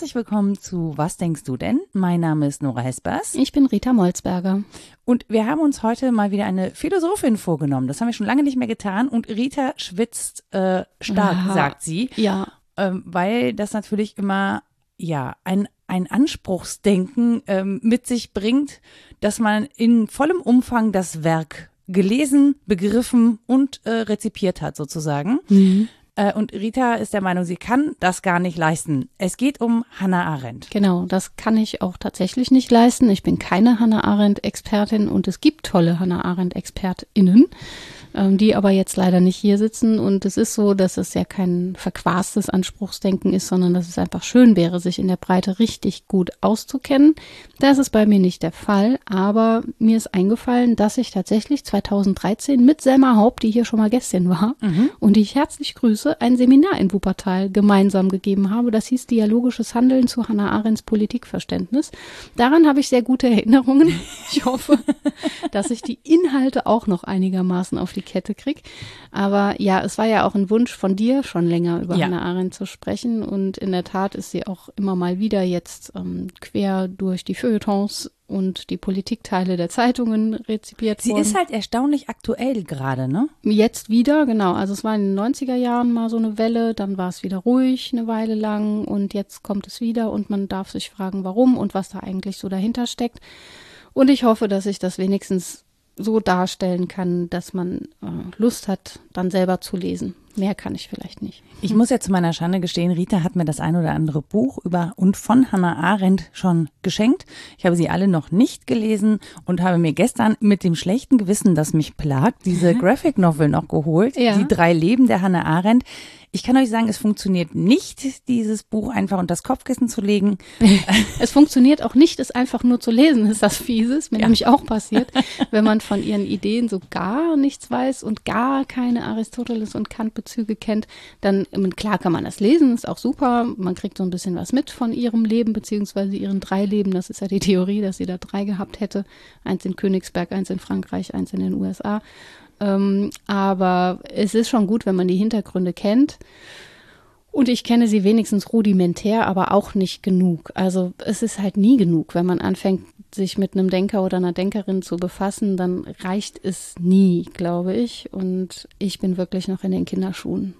herzlich willkommen zu Was denkst du denn? Mein Name ist Nora Hespers. Ich bin Rita Molzberger. Und wir haben uns heute mal wieder eine Philosophin vorgenommen. Das haben wir schon lange nicht mehr getan. Und Rita schwitzt äh, stark, Aha. sagt sie. Ja. Ähm, weil das natürlich immer, ja, ein, ein Anspruchsdenken ähm, mit sich bringt, dass man in vollem Umfang das Werk gelesen, begriffen und äh, rezipiert hat, sozusagen. Mhm. Äh, und Rita ist der Meinung, sie kann das gar nicht leisten. Es geht um Hannah Arendt. Genau, das kann ich auch tatsächlich nicht leisten. Ich bin keine Hannah Arendt-Expertin und es gibt tolle Hannah Arendt-ExpertInnen ähm, die aber jetzt leider nicht hier sitzen. Und es ist so, dass es ja kein verquastes Anspruchsdenken ist, sondern dass es einfach schön wäre, sich in der Breite richtig gut auszukennen. Das ist bei mir nicht der Fall, aber mir ist eingefallen, dass ich tatsächlich 2013 mit Selma Haupt, die hier schon mal Gästin war mhm. und die ich herzlich grüße, ein Seminar in Wuppertal gemeinsam gegeben habe. Das hieß Dialogisches Handeln zu Hannah Arendts Politikverständnis. Daran habe ich sehr gute Erinnerungen. Ich hoffe, dass ich die Inhalte auch noch einigermaßen auf die die Kette kriege. Aber ja, es war ja auch ein Wunsch von dir, schon länger über ja. Hannah Arendt zu sprechen. Und in der Tat ist sie auch immer mal wieder jetzt ähm, quer durch die Feuilletons und die Politikteile der Zeitungen rezipiert sie worden. Sie ist halt erstaunlich aktuell gerade, ne? Jetzt wieder, genau. Also es war in den 90er Jahren mal so eine Welle, dann war es wieder ruhig eine Weile lang und jetzt kommt es wieder und man darf sich fragen, warum und was da eigentlich so dahinter steckt. Und ich hoffe, dass ich das wenigstens so darstellen kann, dass man äh, Lust hat, dann selber zu lesen. Mehr kann ich vielleicht nicht. Ich muss ja zu meiner Schande gestehen, Rita hat mir das ein oder andere Buch über und von Hannah Arendt schon geschenkt. Ich habe sie alle noch nicht gelesen und habe mir gestern mit dem schlechten Gewissen, das mich plagt, diese Graphic Novel noch geholt. Ja. Die drei Leben der Hannah Arendt. Ich kann euch sagen, es funktioniert nicht, dieses Buch einfach unter das Kopfkissen zu legen. es funktioniert auch nicht, es einfach nur zu lesen, ist das Fieses. Mir ja. nämlich auch passiert, wenn man von ihren Ideen so gar nichts weiß und gar keine Aristoteles und Kant-Bezüge kennt, dann, klar kann man das lesen, ist auch super. Man kriegt so ein bisschen was mit von ihrem Leben, beziehungsweise ihren drei Leben. Das ist ja die Theorie, dass sie da drei gehabt hätte. Eins in Königsberg, eins in Frankreich, eins in den USA. Ähm, aber es ist schon gut, wenn man die Hintergründe kennt. Und ich kenne sie wenigstens rudimentär, aber auch nicht genug. Also es ist halt nie genug. Wenn man anfängt, sich mit einem Denker oder einer Denkerin zu befassen, dann reicht es nie, glaube ich. Und ich bin wirklich noch in den Kinderschuhen.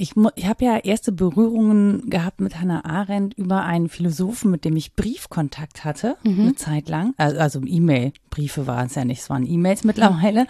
Ich, ich habe ja erste Berührungen gehabt mit Hannah Arendt über einen Philosophen, mit dem ich Briefkontakt hatte, mhm. eine Zeit lang. Also, also E-Mail, Briefe waren es ja nicht, es waren E-Mails mittlerweile.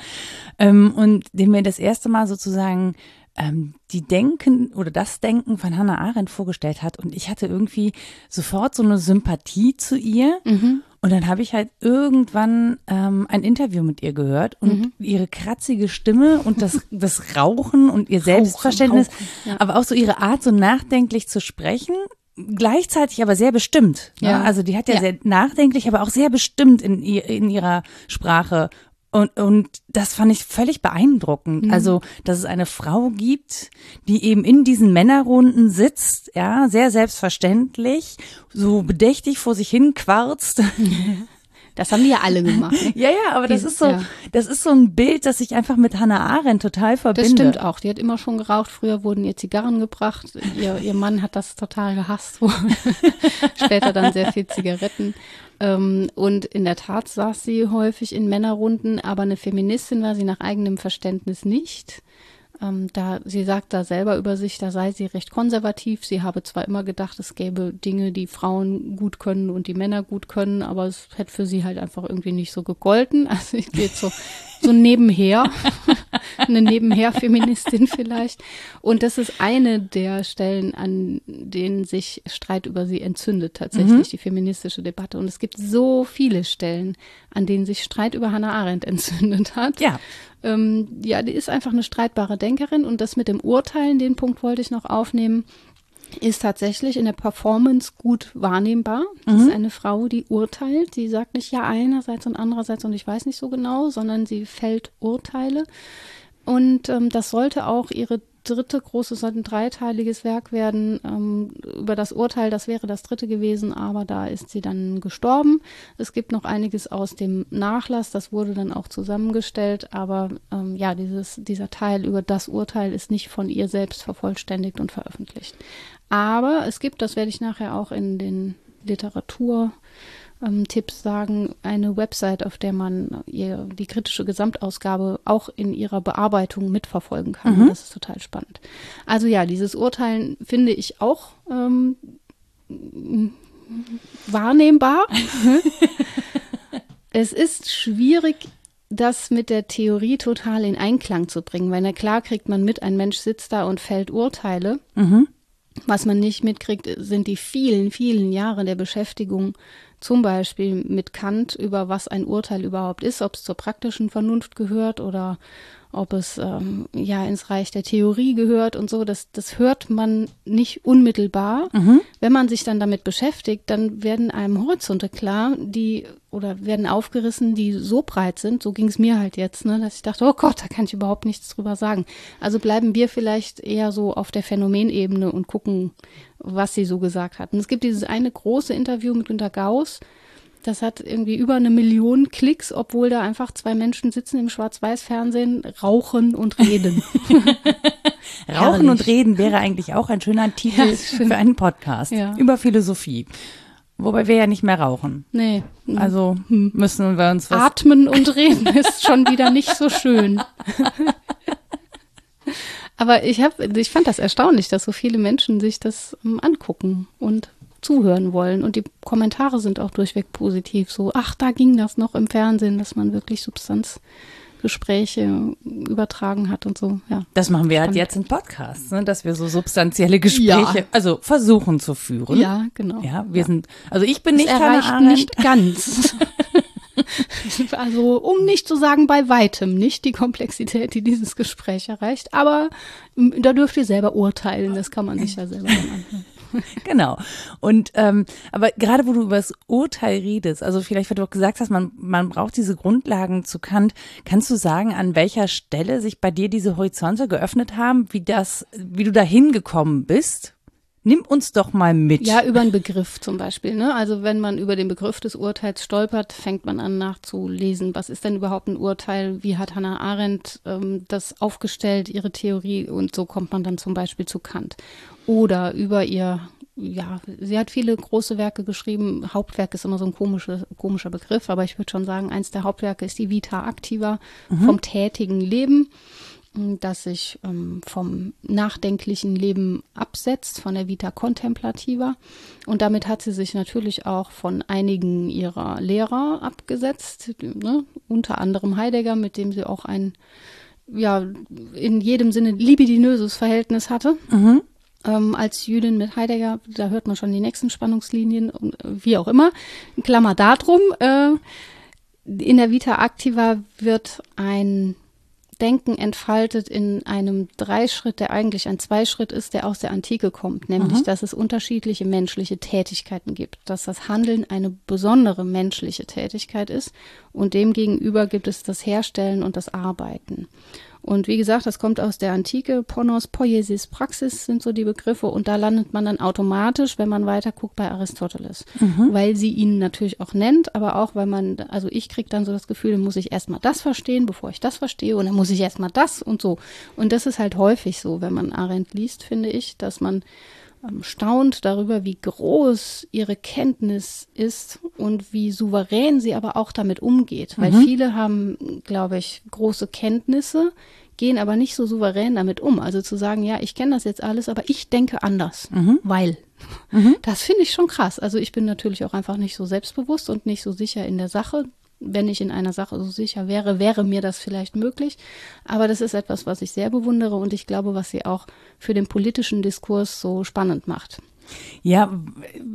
Ähm, und dem mir das erste Mal sozusagen ähm, die Denken oder das Denken von Hannah Arendt vorgestellt hat. Und ich hatte irgendwie sofort so eine Sympathie zu ihr. Mhm. Und dann habe ich halt irgendwann ähm, ein Interview mit ihr gehört und mhm. ihre kratzige Stimme und das, das Rauchen und ihr Selbstverständnis, Rauchen, Rauchen, ja. aber auch so ihre Art, so nachdenklich zu sprechen, gleichzeitig aber sehr bestimmt. Ne? Ja. Also die hat ja, ja, sehr nachdenklich, aber auch sehr bestimmt in, in ihrer Sprache und, und das fand ich völlig beeindruckend. Mhm. Also, dass es eine Frau gibt, die eben in diesen Männerrunden sitzt, ja, sehr selbstverständlich, so bedächtig vor sich hin quarzt. Das haben die ja alle gemacht. Ne? ja, ja, aber das ist so, ja. das ist so ein Bild, das ich einfach mit Hannah Arendt total verbinde. Das stimmt auch. Die hat immer schon geraucht. Früher wurden ihr Zigarren gebracht. Ihr, ihr Mann hat das total gehasst. Später dann sehr viel Zigaretten. Ähm, und in der Tat saß sie häufig in Männerrunden, aber eine Feministin war sie nach eigenem Verständnis nicht. Ähm, da, sie sagt da selber über sich, da sei sie recht konservativ. Sie habe zwar immer gedacht, es gäbe Dinge, die Frauen gut können und die Männer gut können, aber es hätte für sie halt einfach irgendwie nicht so gegolten. Also ich gehe so, so nebenher, eine Nebenher-Feministin vielleicht. Und das ist eine der Stellen, an denen sich Streit über sie entzündet, tatsächlich, mhm. die feministische Debatte. Und es gibt so viele Stellen, an denen sich Streit über Hannah Arendt entzündet hat. Ja. Ähm, ja, die ist einfach eine streitbare Denkerin und das mit dem Urteilen, den Punkt wollte ich noch aufnehmen, ist tatsächlich in der Performance gut wahrnehmbar. Das mhm. ist eine Frau, die urteilt. Sie sagt nicht ja einerseits und andererseits und ich weiß nicht so genau, sondern sie fällt Urteile. Und ähm, das sollte auch ihre dritte große, sollte ein dreiteiliges Werk werden ähm, über das Urteil. Das wäre das dritte gewesen, aber da ist sie dann gestorben. Es gibt noch einiges aus dem Nachlass, das wurde dann auch zusammengestellt, aber ähm, ja, dieses, dieser Teil über das Urteil ist nicht von ihr selbst vervollständigt und veröffentlicht. Aber es gibt, das werde ich nachher auch in den Literatur ähm, Tipps sagen, eine Website, auf der man die kritische Gesamtausgabe auch in ihrer Bearbeitung mitverfolgen kann. Mhm. Das ist total spannend. Also ja, dieses Urteilen finde ich auch ähm, wahrnehmbar. es ist schwierig, das mit der Theorie total in Einklang zu bringen, weil na klar kriegt man mit, ein Mensch sitzt da und fällt Urteile. Mhm. Was man nicht mitkriegt, sind die vielen, vielen Jahre der Beschäftigung zum Beispiel mit Kant über was ein Urteil überhaupt ist, ob es zur praktischen Vernunft gehört oder ob es ähm, ja ins Reich der Theorie gehört und so, das, das hört man nicht unmittelbar. Mhm. Wenn man sich dann damit beschäftigt, dann werden einem Horizonte klar, die oder werden aufgerissen, die so breit sind, so ging es mir halt jetzt, ne, dass ich dachte, oh Gott, da kann ich überhaupt nichts drüber sagen. Also bleiben wir vielleicht eher so auf der Phänomenebene und gucken, was sie so gesagt hat. Und es gibt dieses eine große Interview mit Günter Gauss, das hat irgendwie über eine Million Klicks, obwohl da einfach zwei Menschen sitzen im Schwarz-Weiß-Fernsehen, rauchen und reden. rauchen und reden wäre eigentlich auch ein schöner Titel ja, für einen Podcast ja. über Philosophie. Wobei wir ja nicht mehr rauchen. Nee. Also hm. müssen wir uns was. Atmen und reden ist schon wieder nicht so schön. Aber ich habe, ich fand das erstaunlich, dass so viele Menschen sich das um, angucken und zuhören wollen. Und die Kommentare sind auch durchweg positiv. So, ach, da ging das noch im Fernsehen, dass man wirklich Substanzgespräche übertragen hat und so. Ja. Das machen wir halt jetzt im Podcast, ne? dass wir so substanzielle Gespräche, ja. also versuchen zu führen. Ja, genau. Ja, wir ja. sind, also ich bin das nicht erreicht nicht ganz. also, um nicht zu sagen, bei weitem nicht die Komplexität, die dieses Gespräch erreicht. Aber da dürft ihr selber urteilen. Das kann man sich ja selber dann anhören. genau. Und ähm, aber gerade wo du über das Urteil redest, also vielleicht, weil du auch gesagt hast, man, man braucht diese Grundlagen zu Kant, kannst du sagen, an welcher Stelle sich bei dir diese Horizonte geöffnet haben, wie das, wie du da hingekommen bist? Nimm uns doch mal mit. Ja, über einen Begriff zum Beispiel. Ne? Also wenn man über den Begriff des Urteils stolpert, fängt man an nachzulesen. Was ist denn überhaupt ein Urteil? Wie hat Hannah Arendt ähm, das aufgestellt, ihre Theorie? Und so kommt man dann zum Beispiel zu Kant oder über ihr ja, sie hat viele große Werke geschrieben. Hauptwerk ist immer so ein komischer, komischer Begriff, aber ich würde schon sagen, eins der Hauptwerke ist die Vita Activa mhm. vom tätigen Leben, das sich ähm, vom nachdenklichen Leben absetzt, von der Vita Contemplativa. Und damit hat sie sich natürlich auch von einigen ihrer Lehrer abgesetzt, ne? unter anderem Heidegger, mit dem sie auch ein ja, in jedem Sinne libidinöses Verhältnis hatte. Mhm ähm, als Jüdin mit Heidegger, da hört man schon die nächsten Spannungslinien, wie auch immer. Klammer darum, äh, in der Vita Activa wird ein Denken entfaltet in einem Dreischritt, der eigentlich ein Zweischritt ist, der aus der Antike kommt, nämlich, mhm. dass es unterschiedliche menschliche Tätigkeiten gibt, dass das Handeln eine besondere menschliche Tätigkeit ist und demgegenüber gibt es das Herstellen und das Arbeiten. Und wie gesagt, das kommt aus der Antike. Ponos, Poiesis, Praxis sind so die Begriffe. Und da landet man dann automatisch, wenn man weiter guckt, bei Aristoteles. Mhm. Weil sie ihn natürlich auch nennt, aber auch, weil man, also ich kriege dann so das Gefühl, dann muss ich erstmal das verstehen, bevor ich das verstehe. Und dann muss ich erstmal das und so. Und das ist halt häufig so, wenn man Arendt liest, finde ich, dass man staunt darüber, wie groß ihre Kenntnis ist und wie souverän sie aber auch damit umgeht. Weil mhm. viele haben, glaube ich, große Kenntnisse, gehen aber nicht so souverän damit um. Also zu sagen, ja, ich kenne das jetzt alles, aber ich denke anders, mhm. weil. Mhm. Das finde ich schon krass. Also ich bin natürlich auch einfach nicht so selbstbewusst und nicht so sicher in der Sache wenn ich in einer Sache so sicher wäre, wäre mir das vielleicht möglich. Aber das ist etwas, was ich sehr bewundere und ich glaube, was sie auch für den politischen Diskurs so spannend macht. Ja,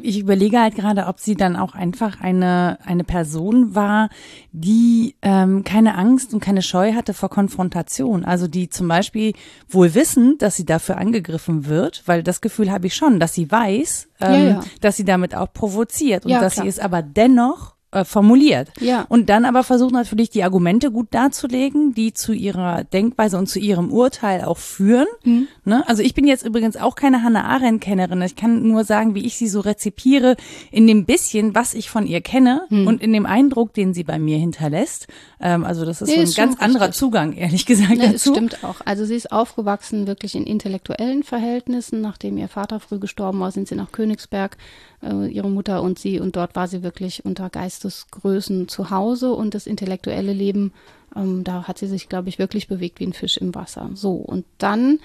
ich überlege halt gerade, ob sie dann auch einfach eine, eine Person war, die ähm, keine Angst und keine Scheu hatte vor Konfrontation. Also die zum Beispiel wohl wissen, dass sie dafür angegriffen wird, weil das Gefühl habe ich schon, dass sie weiß, ähm, ja, ja. dass sie damit auch provoziert und ja, dass klar. sie es aber dennoch äh, formuliert. Ja. Und dann aber versucht natürlich die Argumente gut darzulegen, die zu ihrer Denkweise und zu ihrem Urteil auch führen. Mhm. Ne? Also ich bin jetzt übrigens auch keine Hannah Arendt-Kennerin. Ich kann nur sagen, wie ich sie so rezipiere in dem bisschen, was ich von ihr kenne Mhm. und in dem Eindruck, den sie bei mir hinterlässt. Ähm, also das ist Nee, so ein ist ganz anderer richtig. Zugang, ehrlich gesagt, Ne, es dazu. stimmt auch. Also sie ist aufgewachsen wirklich in intellektuellen Verhältnissen. Nachdem ihr Vater früh gestorben war, sind sie nach Königsberg, äh, ihre Mutter und sie. Und dort war sie wirklich unter Geistesgrößen zu Hause. Und das intellektuelle Leben, ähm, da hat sie sich, glaube ich, wirklich bewegt wie ein Fisch im Wasser. So, und dann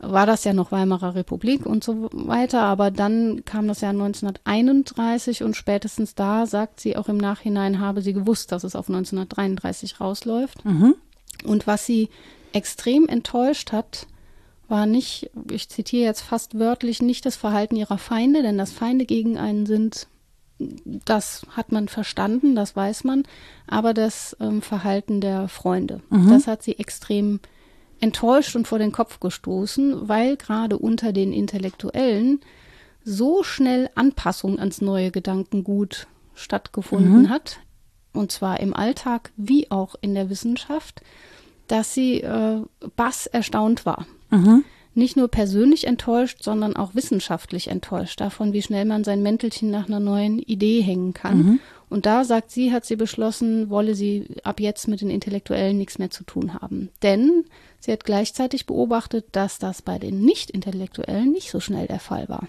war das ja noch Weimarer Republik und so weiter, aber dann kam das Jahr 1931 und spätestens da, sagt sie auch im Nachhinein, habe sie gewusst, dass es auf 1933 rausläuft. Und was sie extrem enttäuscht hat, war nicht, ich zitiere jetzt fast wörtlich, nicht das Verhalten ihrer Feinde, denn dass Feinde gegen einen sind, das hat man verstanden, das weiß man, aber das ähm, Verhalten der Freunde, das hat sie extrem enttäuscht und vor den Kopf gestoßen, weil gerade unter den Intellektuellen so schnell Anpassung ans neue Gedankengut stattgefunden hat, und zwar im Alltag wie auch in der Wissenschaft, dass sie äh, bass erstaunt war. Nicht nur persönlich enttäuscht, sondern auch wissenschaftlich enttäuscht davon, wie schnell man sein Mäntelchen nach einer neuen Idee hängen kann. Und da sagt sie, hat sie beschlossen, wolle sie ab jetzt mit den Intellektuellen nichts mehr zu tun haben. Denn sie hat gleichzeitig beobachtet, dass das bei den Nicht-Intellektuellen nicht so schnell der Fall war.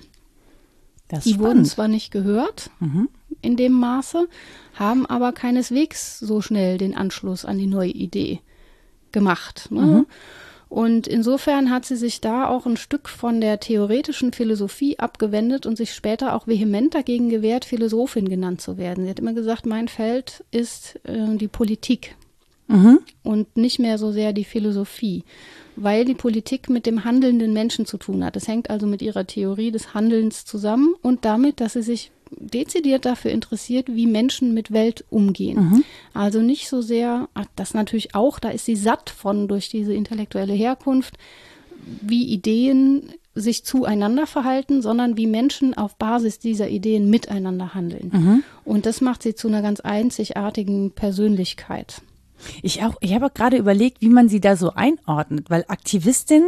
Das Die ist wurden spannend. zwar nicht gehört in dem Maße, haben aber keineswegs so schnell den Anschluss an die neue Idee gemacht. Ne? Und insofern hat sie sich da auch ein Stück von der theoretischen Philosophie abgewendet und sich später auch vehement dagegen gewehrt, Philosophin genannt zu werden. Sie hat immer gesagt, mein Feld ist äh, die Politik und nicht mehr so sehr die Philosophie, weil die Politik mit dem handelnden Menschen zu tun hat. Es hängt also mit ihrer Theorie des Handelns zusammen und damit, dass sie sich dezidiert dafür interessiert, wie Menschen mit Welt umgehen. Also nicht so sehr, das natürlich auch, da ist sie satt von durch diese intellektuelle Herkunft, wie Ideen sich zueinander verhalten, sondern wie Menschen auf Basis dieser Ideen miteinander handeln. Und das macht sie zu einer ganz einzigartigen Persönlichkeit. Ich auch, ich habe auch gerade überlegt, wie man sie da so einordnet, weil Aktivistin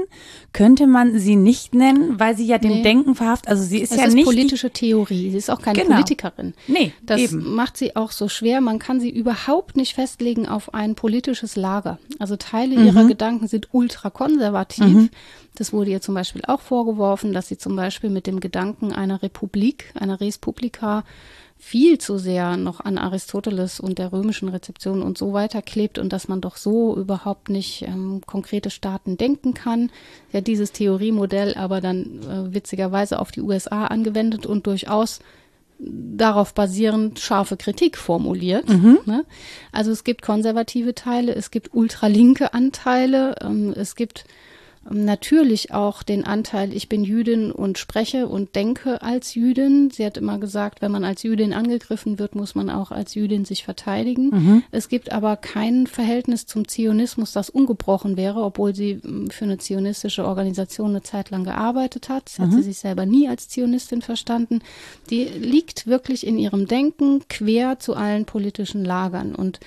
könnte man sie nicht nennen, weil sie ja dem Nee. Denken verhaftet, also sie ist Es ja ist nicht politische Theorie. Sie ist auch keine Genau. Politikerin. Nee, das eben. macht sie auch so schwer. Man kann sie überhaupt nicht festlegen auf ein politisches Lager. Also Teile ihrer Gedanken sind ultrakonservativ. Das wurde ihr zum Beispiel auch vorgeworfen, dass sie zum Beispiel mit dem Gedanken einer Republik, einer Res Publica, viel zu sehr noch an Aristoteles und der römischen Rezeption und so weiter klebt und dass man doch so überhaupt nicht ähm, konkrete Staaten denken kann. Hat dieses Theoriemodell aber dann äh, witzigerweise auf die USA angewendet und durchaus darauf basierend scharfe Kritik formuliert. Ne? Also es gibt konservative Teile, es gibt ultralinke Anteile, ähm, es gibt natürlich auch den Anteil, ich bin Jüdin und spreche und denke als Jüdin. Sie hat immer gesagt, wenn man als Jüdin angegriffen wird, muss man auch als Jüdin sich verteidigen. Es gibt aber kein Verhältnis zum Zionismus, das ungebrochen wäre, obwohl sie ähm, für eine zionistische Organisation eine Zeit lang gearbeitet hat. Sie hat sie sich selber nie als Zionistin verstanden. Die liegt wirklich in ihrem Denken quer zu allen politischen Lagern und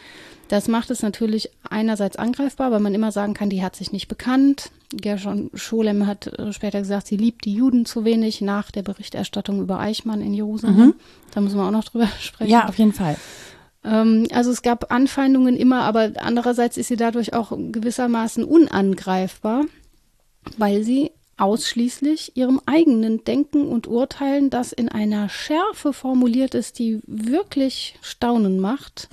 das macht es natürlich einerseits angreifbar, weil man immer sagen kann, die hat sich nicht bekannt. Gershon Scholem hat äh, später gesagt, sie liebt die Juden zu wenig nach der Berichterstattung über Eichmann in Jerusalem. Da müssen wir auch noch drüber sprechen. ja, auf jeden Fall. Ähm, also es gab Anfeindungen immer, aber andererseits ist sie dadurch auch gewissermaßen unangreifbar, weil sie ausschließlich ihrem eigenen Denken und Urteilen, das in einer Schärfe formuliert ist, die wirklich Staunen macht,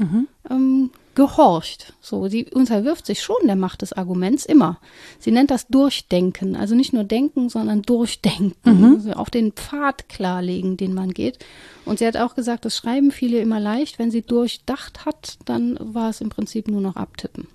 ähm, gehorcht. So, sie unterwirft sich schon der Macht des Arguments immer. Sie nennt das Durchdenken, also nicht nur denken, sondern Durchdenken, also auch den Pfad klarlegen, den man geht. Und sie hat auch gesagt, das schreiben viele immer leicht. Wenn sie durchdacht hat, dann war es im Prinzip nur noch abtippen.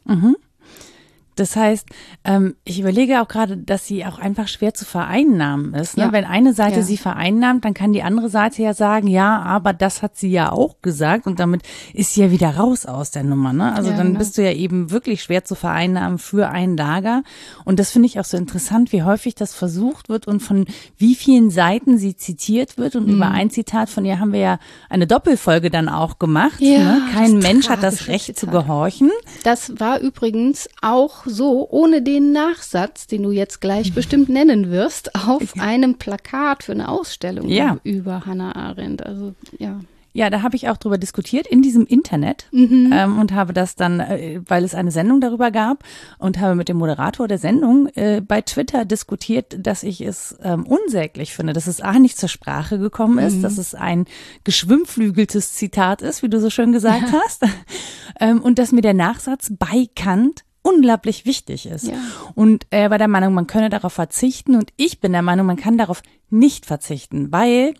Das heißt, ähm, ich überlege auch gerade, dass sie auch einfach schwer zu vereinnahmen ist. Ne? Ja. Wenn eine Seite ja. sie vereinnahmt, dann kann die andere Seite ja sagen, ja, aber das hat sie ja auch gesagt und damit ist sie ja wieder raus aus der Nummer. Ne? Also ja, dann genau. bist du ja eben wirklich schwer zu vereinnahmen für ein Lager. Und das finde ich auch so interessant, wie häufig das versucht wird und von wie vielen Seiten sie zitiert wird. Und mhm. über ein Zitat von ihr haben wir ja eine Doppelfolge dann auch gemacht. ne? Kein Mensch hat das Recht Zitat. zu gehorchen. Das war übrigens auch so, ohne den Nachsatz, den du jetzt gleich bestimmt nennen wirst, auf einem Plakat für eine Ausstellung ja. über Hannah Arendt. Also ja. Ja, da habe ich auch drüber diskutiert in diesem Internet mhm. ähm, und habe das dann, äh, weil es eine Sendung darüber gab und habe mit dem Moderator der Sendung äh, bei Twitter diskutiert, dass ich es ähm, unsäglich finde, dass es A nicht zur Sprache gekommen ist, mhm. dass es ein geschwimmflügeltes Zitat ist, wie du so schön gesagt ja. hast, ähm, und dass mir der Nachsatz bei Kant unglaublich wichtig ist. Ja. Und er war der Meinung, man könne darauf verzichten und ich bin der Meinung, man kann darauf nicht verzichten, weil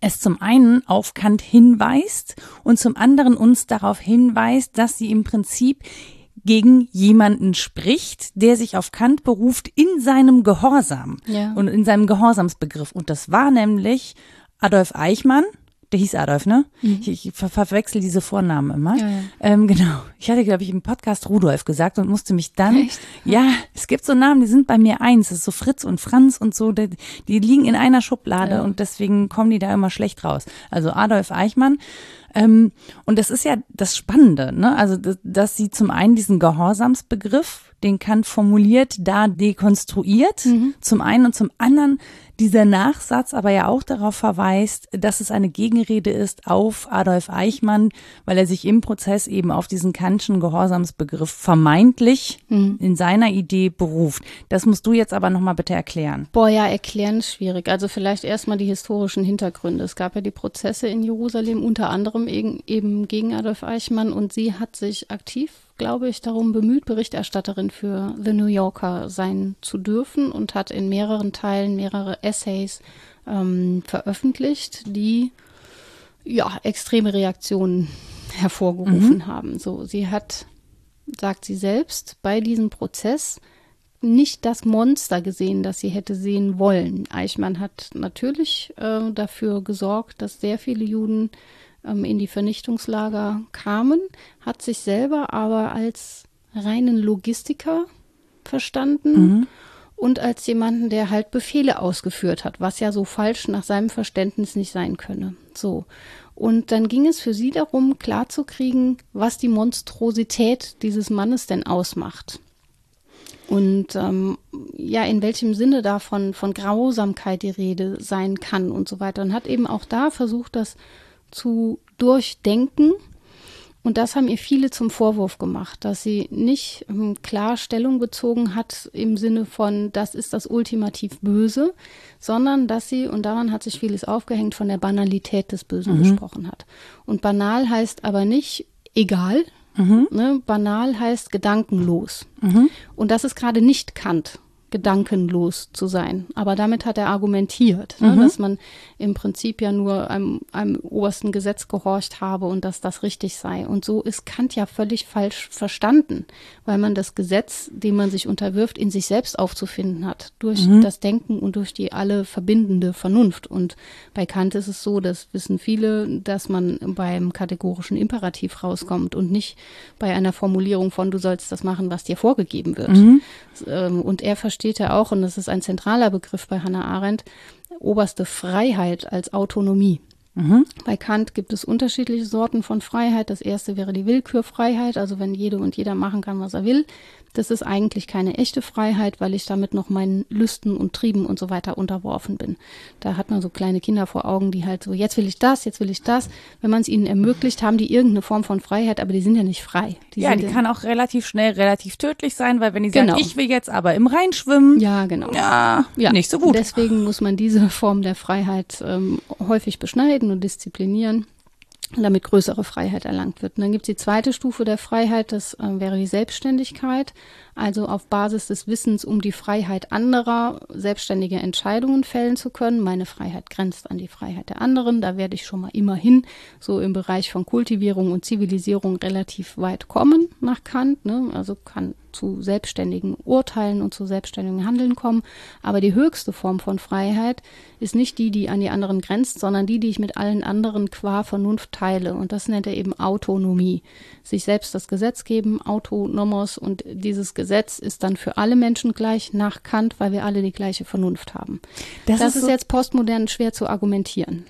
es zum einen auf Kant hinweist und zum anderen uns darauf hinweist, dass sie im Prinzip gegen jemanden spricht, der sich auf Kant beruft in seinem Gehorsam ja. und in seinem Gehorsamsbegriff. Und das war nämlich Adolf Eichmann, der hieß Adolf, ne? Mhm. Ich, ich ver verwechsel diese Vornamen immer. Ja, ja. Ähm, genau. Ich hatte, glaube ich, im Podcast Rudolf gesagt und musste mich dann. Echt? Ja, es gibt so Namen, die sind bei mir eins. Das ist so Fritz und Franz und so. Die, die liegen in einer Schublade ja. und deswegen kommen die da immer schlecht raus. Also Adolf Eichmann. Ähm, und das ist ja das Spannende, ne? Also, dass, dass sie zum einen diesen Gehorsamsbegriff, den Kant formuliert, da dekonstruiert, mhm. zum einen und zum anderen dieser Nachsatz aber ja auch darauf verweist, dass es eine Gegenrede ist auf Adolf Eichmann, weil er sich im Prozess eben auf diesen Kantschen Gehorsamsbegriff vermeintlich mhm. in seiner Idee beruft. Das musst du jetzt aber nochmal bitte erklären. Boah, ja, erklären ist schwierig. Also vielleicht erstmal die historischen Hintergründe. Es gab ja die Prozesse in Jerusalem, unter anderem eben gegen Adolf Eichmann und sie hat sich aktiv glaube ich, darum bemüht, Berichterstatterin für The New Yorker sein zu dürfen und hat in mehreren Teilen mehrere Essays ähm, veröffentlicht, die ja extreme Reaktionen hervorgerufen mhm. haben. So, sie hat, sagt sie selbst, bei diesem Prozess nicht das Monster gesehen, das sie hätte sehen wollen. Eichmann hat natürlich äh, dafür gesorgt, dass sehr viele Juden ähm, in die Vernichtungslager kamen, hat sich selber aber als reinen Logistiker verstanden mhm. und als jemanden, der halt Befehle ausgeführt hat, was ja so falsch nach seinem Verständnis nicht sein könne. So. Und dann ging es für sie darum, klarzukriegen, was die Monstrosität dieses Mannes denn ausmacht. Und ähm, ja, in welchem Sinne davon von Grausamkeit die Rede sein kann und so weiter. Und hat eben auch da versucht, das zu durchdenken. Und das haben ihr viele zum Vorwurf gemacht, dass sie nicht ähm, klar Stellung bezogen hat im Sinne von, das ist das ultimativ Böse, sondern dass sie, und daran hat sich vieles aufgehängt, von der Banalität des Bösen mhm. gesprochen hat. Und banal heißt aber nicht egal, mhm. ne? banal heißt gedankenlos. Mhm. Und das ist gerade nicht Kant gedankenlos zu sein. Aber damit hat er argumentiert, ne, mhm. ne, dass man im Prinzip ja nur einem, einem obersten Gesetz gehorcht habe und dass das richtig sei. Und so ist Kant ja völlig falsch verstanden, weil man das Gesetz, dem man sich unterwirft, in sich selbst aufzufinden hat, durch mhm. das Denken und durch die alle verbindende Vernunft. Und bei Kant ist es so, das wissen viele, dass man beim kategorischen Imperativ rauskommt und nicht bei einer Formulierung von du sollst das machen, was dir vorgegeben wird. Mhm. Ähm, und er versteht steht ja auch, und das ist ein zentraler Begriff bei Hannah Arendt, oberste Freiheit als Autonomie. Mhm. Bei Kant gibt es unterschiedliche Sorten von Freiheit. Das erste wäre die Willkürfreiheit, also wenn jede und jeder machen kann, was er will. Das ist eigentlich keine echte Freiheit, weil ich damit noch meinen Lüsten und Trieben und so weiter unterworfen bin. Da hat man so kleine Kinder vor Augen, die halt so, jetzt will ich das, jetzt will ich das. Wenn man es ihnen ermöglicht, haben die irgendeine Form von Freiheit, aber die sind ja nicht frei. Die ja, die kann auch relativ schnell relativ tödlich sein, weil wenn die genau. sagen, ich will jetzt aber im Rhein schwimmen. Ja, genau. Ja, ja. nicht so gut. Deswegen muss man diese Form der Freiheit ähm, häufig beschneiden und disziplinieren damit größere Freiheit erlangt wird. Und dann gibt es die zweite Stufe der Freiheit, das äh, wäre die Selbstständigkeit, also auf Basis des Wissens um die Freiheit anderer selbstständige Entscheidungen fällen zu können. Meine Freiheit grenzt an die Freiheit der anderen, da werde ich schon mal immerhin so im Bereich von Kultivierung und Zivilisierung relativ weit kommen nach Kant. Ne? Also kann zu selbstständigen Urteilen und zu selbstständigen Handeln kommen. Aber die höchste Form von Freiheit ist nicht die, die an die anderen grenzt, sondern die, die ich mit allen anderen qua Vernunft teile. Und das nennt er eben Autonomie. Sich selbst das Gesetz geben, Autonomos. Und dieses Gesetz ist dann für alle Menschen gleich nach Kant, weil wir alle die gleiche Vernunft haben. Das, das ist, ist so jetzt postmodern schwer zu argumentieren.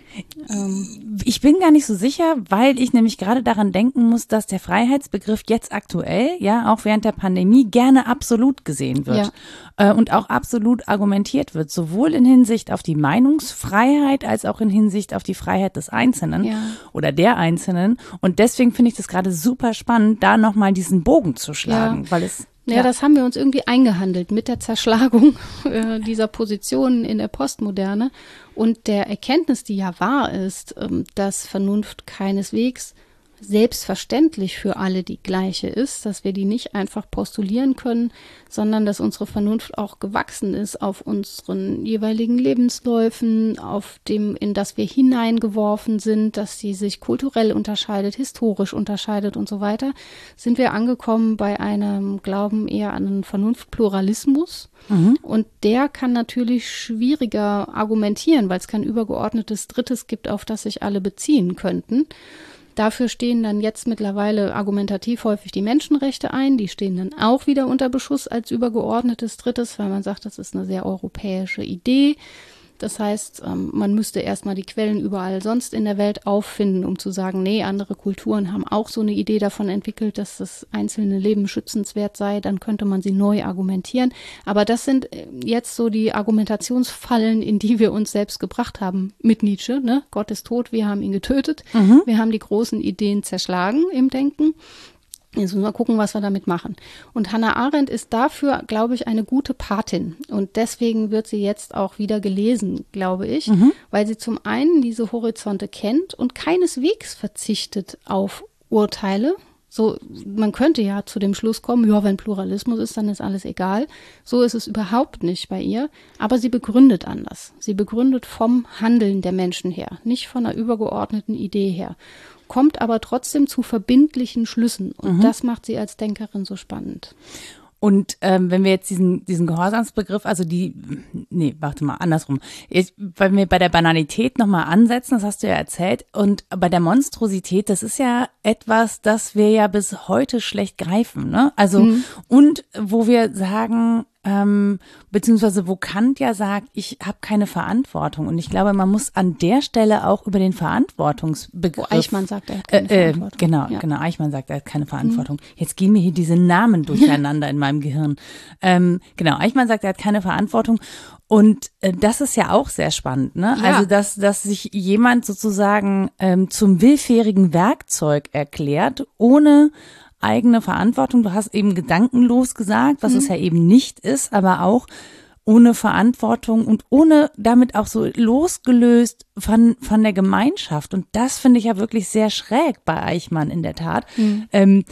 Ähm, ich bin gar nicht so sicher, weil ich nämlich gerade daran denken muss, dass der Freiheitsbegriff jetzt aktuell, ja, auch während der Pandemie, gerne absolut gesehen wird ja. äh, und auch absolut argumentiert wird, sowohl in Hinsicht auf die Meinungsfreiheit als auch in Hinsicht auf die Freiheit des Einzelnen ja. oder der Einzelnen. Und deswegen finde ich das gerade super spannend, da nochmal diesen Bogen zu schlagen, ja. weil es ja, ja, das haben wir uns irgendwie eingehandelt mit der Zerschlagung äh, dieser Positionen in der Postmoderne. Und der Erkenntnis, die ja wahr ist, ähm, dass Vernunft keineswegs selbstverständlich für alle die gleiche ist, dass wir die nicht einfach postulieren können, sondern dass unsere Vernunft auch gewachsen ist auf unseren jeweiligen Lebensläufen, auf dem, in das wir hineingeworfen sind, dass sie sich kulturell unterscheidet, historisch unterscheidet und so weiter, sind wir angekommen bei einem Glauben eher an einen Vernunftpluralismus. Mhm. Und der kann natürlich schwieriger argumentieren, weil es kein übergeordnetes Drittes gibt, auf das sich alle beziehen könnten. Dafür stehen dann jetzt mittlerweile argumentativ häufig die Menschenrechte ein. Die stehen dann auch wieder unter Beschuss als übergeordnetes Drittes, weil man sagt, das ist eine sehr europäische Idee. Das heißt, ähm, man müsste erstmal die Quellen überall sonst in der Welt auffinden, um zu sagen, nee, andere Kulturen haben auch so eine Idee davon entwickelt, dass das einzelne Leben schützenswert sei, dann könnte man sie neu argumentieren. Aber das sind äh, jetzt so die Argumentationsfallen, in die wir uns selbst gebracht haben mit Nietzsche. Ne? Gott ist tot, wir haben ihn getötet. Mhm. Wir haben die großen Ideen zerschlagen im Denken. Jetzt müssen wir gucken, was wir damit machen. Und Hannah Arendt ist dafür, glaube ich, eine gute Patin. Und deswegen wird sie jetzt auch wieder gelesen, glaube ich, mhm. weil sie zum einen diese Horizonte kennt und keineswegs verzichtet auf Urteile. So, man könnte ja zu dem Schluss kommen, ja, wenn Pluralismus ist, dann ist alles egal. So ist es überhaupt nicht bei ihr. Aber sie begründet anders. Sie begründet vom Handeln der Menschen her, nicht von einer übergeordneten Idee her kommt aber trotzdem zu verbindlichen Schlüssen. Und mhm. das macht sie als Denkerin so spannend. Und ähm, wenn wir jetzt diesen, diesen Gehorsamsbegriff, also die, nee, warte mal, andersrum. Ich, wenn wir bei der Banalität nochmal ansetzen, das hast du ja erzählt, und bei der Monstrosität, das ist ja etwas, das wir ja bis heute schlecht greifen, ne? Also, mhm. und wo wir sagen, ähm, beziehungsweise wo Kant ja sagt, ich habe keine Verantwortung. Und ich glaube, man muss an der Stelle auch über den Verantwortungsbegriff. Wo Eichmann sagt, er hat keine äh, äh, Verantwortung. Genau, ja. genau. Eichmann sagt, er hat keine Verantwortung. Mhm. Jetzt gehen mir hier diese Namen durcheinander in meinem Gehirn. Ähm, genau, Eichmann sagt, er hat keine Verantwortung. Und äh, das ist ja auch sehr spannend, ne? Ja. Also, dass, dass sich jemand sozusagen ähm, zum willfährigen Werkzeug erklärt, ohne eigene Verantwortung. Du hast eben gedankenlos gesagt, was mhm. es ja eben nicht ist, aber auch ohne Verantwortung und ohne damit auch so losgelöst von, von der Gemeinschaft. Und das finde ich ja wirklich sehr schräg bei Eichmann in der Tat. Mhm. Ähm,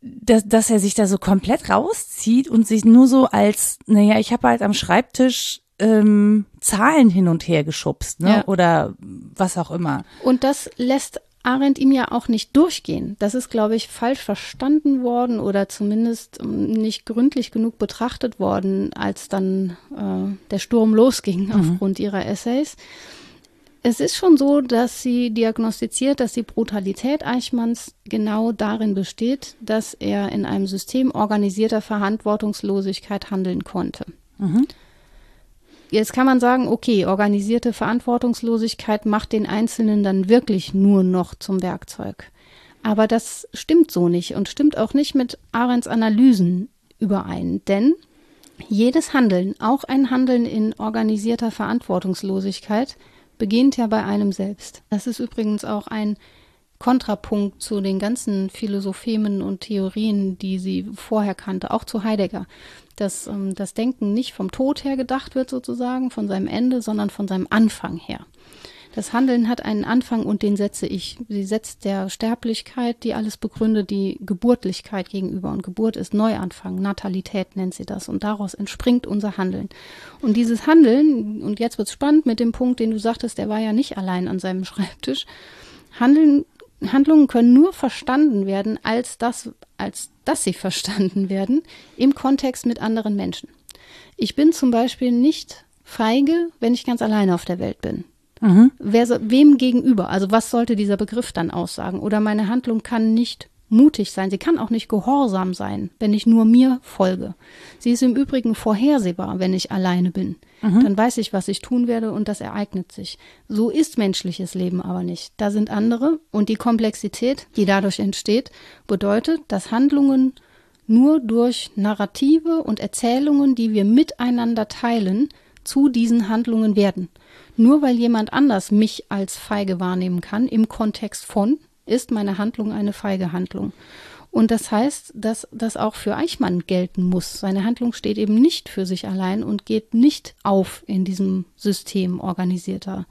dass, dass er sich da so komplett rauszieht und sich nur so als, naja, ich habe halt am Schreibtisch ähm, Zahlen hin und her geschubst, ne? Ja. Oder was auch immer. Und das lässt Arendt ihm ja auch nicht durchgehen. Das ist, glaube ich, falsch verstanden worden oder zumindest ähm, nicht gründlich genug betrachtet worden, als dann äh, der Sturm losging mhm. aufgrund ihrer Essays. Es ist schon so, dass sie diagnostiziert, dass die Brutalität Eichmanns genau darin besteht, dass er in einem System organisierter Verantwortungslosigkeit handeln konnte. Mhm. Jetzt kann man sagen, okay, organisierte Verantwortungslosigkeit macht den Einzelnen dann wirklich nur noch zum Werkzeug. Aber das stimmt so nicht und stimmt auch nicht mit Arends Analysen überein. Denn jedes Handeln, auch ein Handeln in organisierter Verantwortungslosigkeit, beginnt ja bei einem selbst. Das ist übrigens auch ein Kontrapunkt zu den ganzen Philosophemen und Theorien, die sie vorher kannte, auch zu Heidegger dass ähm, das Denken nicht vom Tod her gedacht wird sozusagen, von seinem Ende, sondern von seinem Anfang her. Das Handeln hat einen Anfang und den setze ich. Sie setzt der Sterblichkeit, die alles begründet, die Geburtlichkeit gegenüber. Und Geburt ist Neuanfang, Natalität nennt sie das. Und daraus entspringt unser Handeln. Und dieses Handeln, und jetzt wird's spannend mit dem Punkt, den du sagtest, der war ja nicht allein an seinem Schreibtisch. Handeln Handlungen können nur verstanden werden als das, als dass sie verstanden werden im Kontext mit anderen Menschen. Ich bin zum Beispiel nicht feige, wenn ich ganz alleine auf der Welt bin. Mhm. Wer, wem gegenüber? Also was sollte dieser Begriff dann aussagen? Oder meine Handlung kann nicht mutig sein. Sie kann auch nicht gehorsam sein, wenn ich nur mir folge. Sie ist im Übrigen vorhersehbar, wenn ich alleine bin. Mhm. Dann weiß ich, was ich tun werde und das ereignet sich. So ist menschliches Leben aber nicht. Da sind andere und die Komplexität, die dadurch entsteht, bedeutet, dass Handlungen nur durch Narrative und Erzählungen, die wir miteinander teilen, zu diesen Handlungen werden. Nur weil jemand anders mich als feige wahrnehmen kann, im Kontext von, ist meine Handlung eine feige Handlung. Und das heißt, dass das auch für Eichmann gelten muss. Seine Handlung steht eben nicht für sich allein und geht nicht auf in diesem System organisierter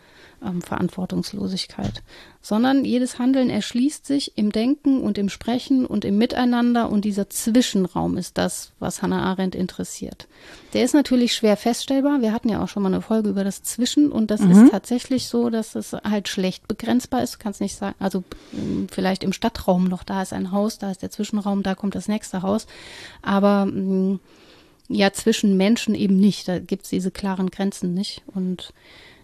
ähm, Verantwortungslosigkeit, sondern jedes Handeln erschließt sich im Denken und im Sprechen und im Miteinander und dieser Zwischenraum ist das, was Hannah Arendt interessiert. Der ist natürlich schwer feststellbar. Wir hatten ja auch schon mal eine Folge über das Zwischen und das mhm. ist tatsächlich so, dass es halt schlecht begrenzbar ist. Du kannst nicht sagen, also ähm, vielleicht im Stadtraum noch, da ist ein Haus, da ist der Zwischenraum, da kommt das nächste Haus, aber mm, ja, zwischen Menschen eben nicht. Da gibt es diese klaren Grenzen nicht und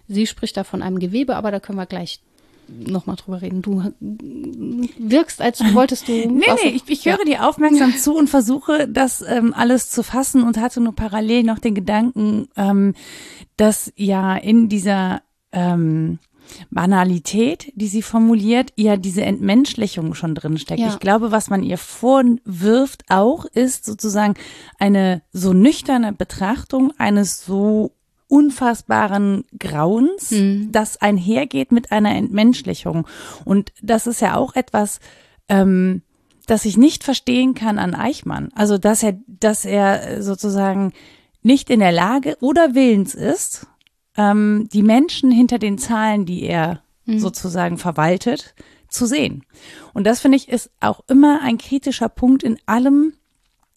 Sie spricht da von einem Gewebe, aber da können wir gleich nochmal drüber reden. Du wirkst, als wolltest du. nee, nee, ich, ich höre ja. dir aufmerksam zu und versuche, das ähm, alles zu fassen und hatte nur parallel noch den Gedanken, ähm, dass ja in dieser ähm, Banalität, die sie formuliert, ja diese Entmenschlichung schon drin steckt. Ja. Ich glaube, was man ihr vorwirft auch, ist sozusagen eine so nüchterne Betrachtung eines so unfassbaren Grauens, mhm. das einhergeht mit einer Entmenschlichung. Und das ist ja auch etwas, ähm, das ich nicht verstehen kann an Eichmann. Also, dass er, dass er sozusagen nicht in der Lage oder willens ist, ähm, die Menschen hinter den Zahlen, die er mhm. sozusagen verwaltet, zu sehen. Und das finde ich ist auch immer ein kritischer Punkt in allem,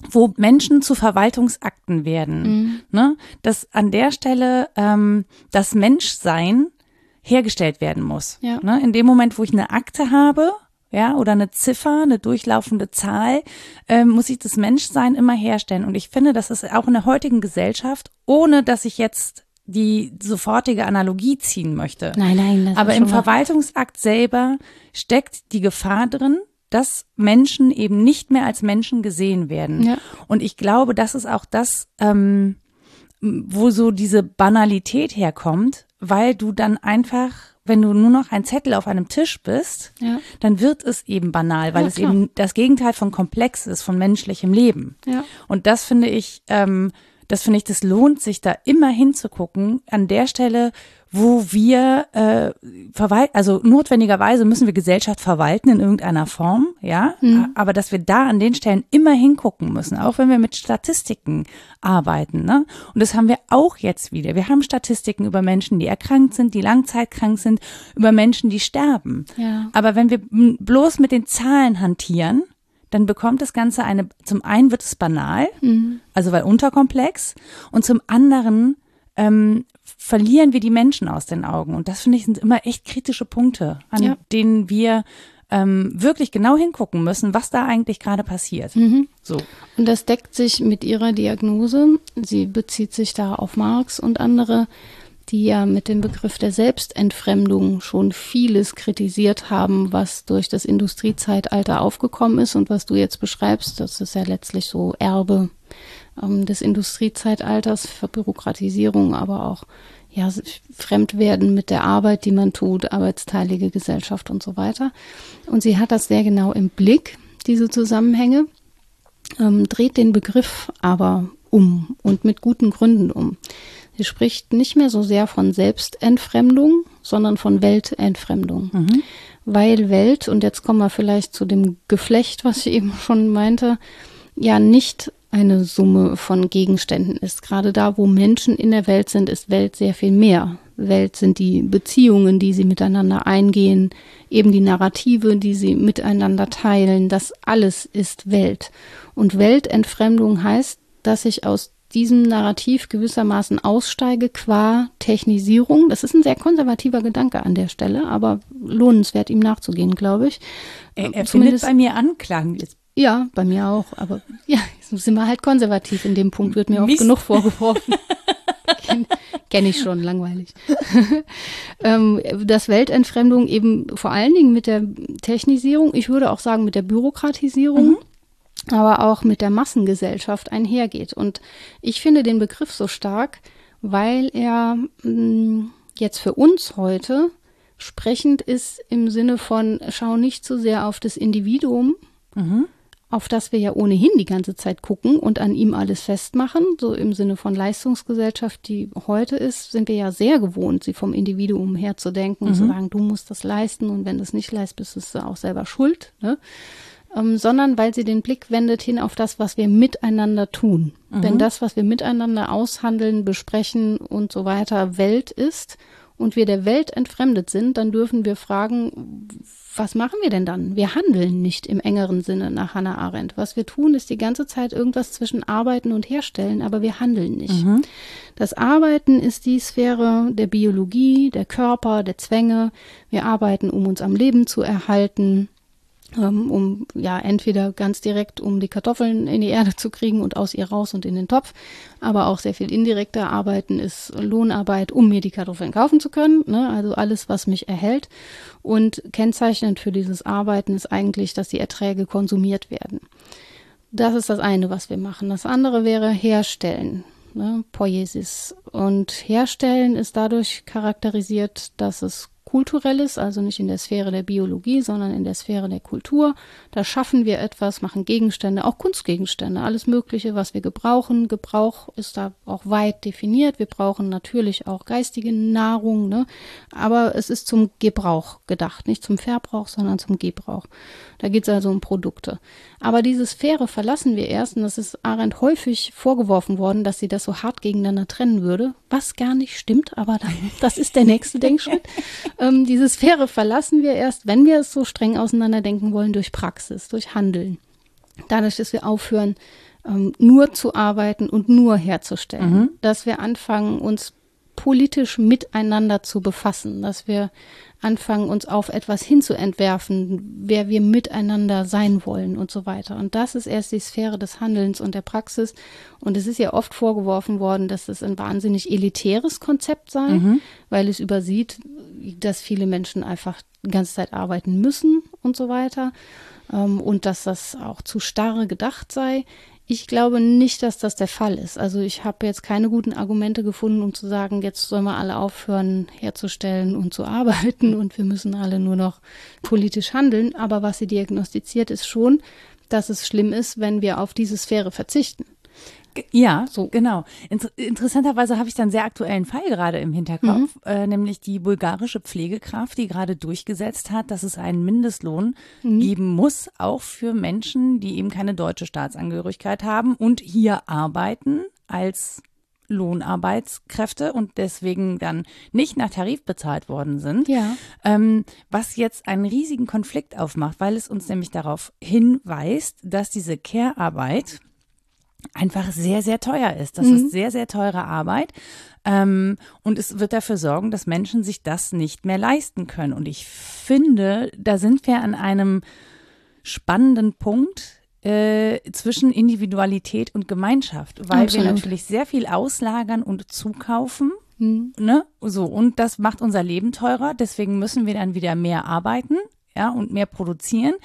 wo Menschen zu Verwaltungsakten werden. Mhm. Ne? Dass an der Stelle ähm, das Menschsein hergestellt werden muss. Ja. Ne? In dem Moment, wo ich eine Akte habe, ja, oder eine Ziffer, eine durchlaufende Zahl, ähm, muss ich das Menschsein immer herstellen. Und ich finde, das ist auch in der heutigen Gesellschaft, ohne dass ich jetzt die sofortige Analogie ziehen möchte. Nein, nein. Das Aber im Verwaltungsakt selber steckt die Gefahr drin, dass Menschen eben nicht mehr als Menschen gesehen werden. Ja. Und ich glaube, das ist auch das, ähm, wo so diese Banalität herkommt, weil du dann einfach, wenn du nur noch ein Zettel auf einem Tisch bist, ja. dann wird es eben banal, weil ja, es eben das Gegenteil von komplex ist, von menschlichem Leben. Ja. Und das finde ich, ähm, das finde ich, das lohnt sich da immer hinzugucken. An der Stelle, wo wir äh, verwalten, also notwendigerweise müssen wir Gesellschaft verwalten in irgendeiner Form, ja, mhm. aber dass wir da an den Stellen immer hingucken müssen, auch wenn wir mit Statistiken arbeiten, ne? Und das haben wir auch jetzt wieder. Wir haben Statistiken über Menschen, die erkrankt sind, die langzeitkrank sind, über Menschen, die sterben. Ja. Aber wenn wir bloß mit den Zahlen hantieren, dann bekommt das Ganze eine, zum einen wird es banal, mhm. also weil unterkomplex, und zum anderen ähm, verlieren wir die Menschen aus den Augen. Und das finde ich sind immer echt kritische Punkte, an ja. denen wir ähm, wirklich genau hingucken müssen, was da eigentlich gerade passiert. Mhm. So. Und das deckt sich mit ihrer Diagnose. Sie bezieht sich da auf Marx und andere, die ja mit dem Begriff der Selbstentfremdung schon vieles kritisiert haben, was durch das Industriezeitalter aufgekommen ist und was du jetzt beschreibst. Das ist ja letztlich so Erbe ähm, des Industriezeitalters, Verbürokratisierung, aber auch ja, Fremdwerden mit der Arbeit, die man tut, arbeitsteilige Gesellschaft und so weiter. Und sie hat das sehr genau im Blick, diese Zusammenhänge, ähm, dreht den Begriff aber um und mit guten Gründen um. Sie spricht nicht mehr so sehr von Selbstentfremdung, sondern von Weltentfremdung. Mhm. Weil Welt, und jetzt kommen wir vielleicht zu dem Geflecht, was ich eben schon meinte, ja nicht eine Summe von Gegenständen ist. Gerade da, wo Menschen in der Welt sind, ist Welt sehr viel mehr. Welt sind die Beziehungen, die sie miteinander eingehen, eben die Narrative, die sie miteinander teilen. Das alles ist Welt. Und Weltentfremdung heißt, dass ich aus diesem Narrativ gewissermaßen aussteige qua Technisierung. Das ist ein sehr konservativer Gedanke an der Stelle, aber lohnenswert, ihm nachzugehen, glaube ich. Er, er findet bei mir Anklang. Ja, bei mir auch. Aber ja, sind wir halt konservativ. In dem Punkt wird mir auch genug vorgeworfen. Kenne kenn ich schon, langweilig. ähm, dass Weltentfremdung eben vor allen Dingen mit der Technisierung, ich würde auch sagen mit der Bürokratisierung, mhm. Aber auch mit der Massengesellschaft einhergeht. Und ich finde den Begriff so stark, weil er mh, mm, jetzt für uns heute sprechend ist im Sinne von, schau nicht zu so sehr auf das Individuum, mhm auf das wir ja ohnehin die ganze Zeit gucken und an ihm alles festmachen, so im Sinne von Leistungsgesellschaft, die heute ist, sind wir ja sehr gewohnt, sie vom Individuum her zu denken mhm. und zu sagen, du musst das leisten und wenn du es nicht leistest, bist du auch selber schuld, ne? Ähm, sondern weil sie den Blick wendet hin auf das, was wir miteinander tun. Mhm. Wenn das, was wir miteinander aushandeln, besprechen und so weiter, Welt ist und wir der Welt entfremdet sind, dann dürfen wir fragen, was machen wir denn dann? Wir handeln nicht im engeren Sinne nach Hannah Arendt. Was wir tun, ist die ganze Zeit irgendwas zwischen Arbeiten und Herstellen, aber wir handeln nicht. Mhm. Das Arbeiten ist die Sphäre der Biologie, der Körper, der Zwänge. Wir arbeiten, um uns am Leben zu erhalten um ja entweder ganz direkt um die Kartoffeln in die Erde zu kriegen und aus ihr raus und in den Topf, aber auch sehr viel indirekter Arbeiten ist Lohnarbeit, um mir die Kartoffeln kaufen zu können. Ne? Also alles, was mich erhält. Und kennzeichnend für dieses Arbeiten ist eigentlich, dass die Erträge konsumiert werden. Das ist das eine, was wir machen. Das andere wäre herstellen. Ne? Poiesis. Und herstellen ist dadurch charakterisiert, dass es Kulturelles, also nicht in der Sphäre der Biologie, sondern in der Sphäre der Kultur. Da schaffen wir etwas, machen Gegenstände, auch Kunstgegenstände, alles Mögliche, was wir gebrauchen. Gebrauch ist da auch weit definiert. Wir brauchen natürlich auch geistige Nahrung, ne? aber es ist zum Gebrauch gedacht, nicht zum Verbrauch, sondern zum Gebrauch. Da geht es also um Produkte. Aber diese Sphäre verlassen wir erst, und das ist Arendt häufig vorgeworfen worden, dass sie das so hart gegeneinander trennen würde, was gar nicht stimmt, aber das ist der nächste Denkschritt. Ähm, diese Sphäre verlassen wir erst, wenn wir es so streng auseinanderdenken wollen, durch Praxis, durch Handeln. Dadurch, dass wir aufhören, ähm, nur zu arbeiten und nur herzustellen. Mhm. Dass wir anfangen, uns politisch miteinander zu befassen, dass wir anfangen, uns auf etwas hinzuentwerfen, wer wir miteinander sein wollen und so weiter. Und das ist erst die Sphäre des Handelns und der Praxis. Und es ist ja oft vorgeworfen worden, dass es ein wahnsinnig elitäres Konzept sei, mhm. weil es übersieht, dass viele Menschen einfach die ganze Zeit arbeiten müssen und so weiter. Ähm, und dass das auch zu starre gedacht sei. Ich glaube nicht, dass das der Fall ist. Also ich habe jetzt keine guten Argumente gefunden, um zu sagen, jetzt sollen wir alle aufhören herzustellen und zu arbeiten und wir müssen alle nur noch politisch handeln. Aber was sie diagnostiziert, ist schon, dass es schlimm ist, wenn wir auf diese Sphäre verzichten. Ja, so. genau. Inter interessanterweise habe ich dann sehr aktuellen Fall gerade im Hinterkopf, mhm. äh, nämlich die bulgarische Pflegekraft, die gerade durchgesetzt hat, dass es einen Mindestlohn mhm. geben muss, auch für Menschen, die eben keine deutsche Staatsangehörigkeit haben und hier arbeiten als Lohnarbeitskräfte und deswegen dann nicht nach Tarif bezahlt worden sind. Ja. Ähm, was jetzt einen riesigen Konflikt aufmacht, weil es uns nämlich darauf hinweist, dass diese Care-Arbeit einfach sehr, sehr teuer ist. Das mhm. ist sehr, sehr teure Arbeit. Ähm, und es wird dafür sorgen, dass Menschen sich das nicht mehr leisten können. Und ich finde, da sind wir an einem spannenden Punkt äh, zwischen Individualität und Gemeinschaft, weil Absolut. wir natürlich sehr viel auslagern und zukaufen. Mhm. Ne? So, und das macht unser Leben teurer. Deswegen müssen wir dann wieder mehr arbeiten, ja, und mehr produzieren.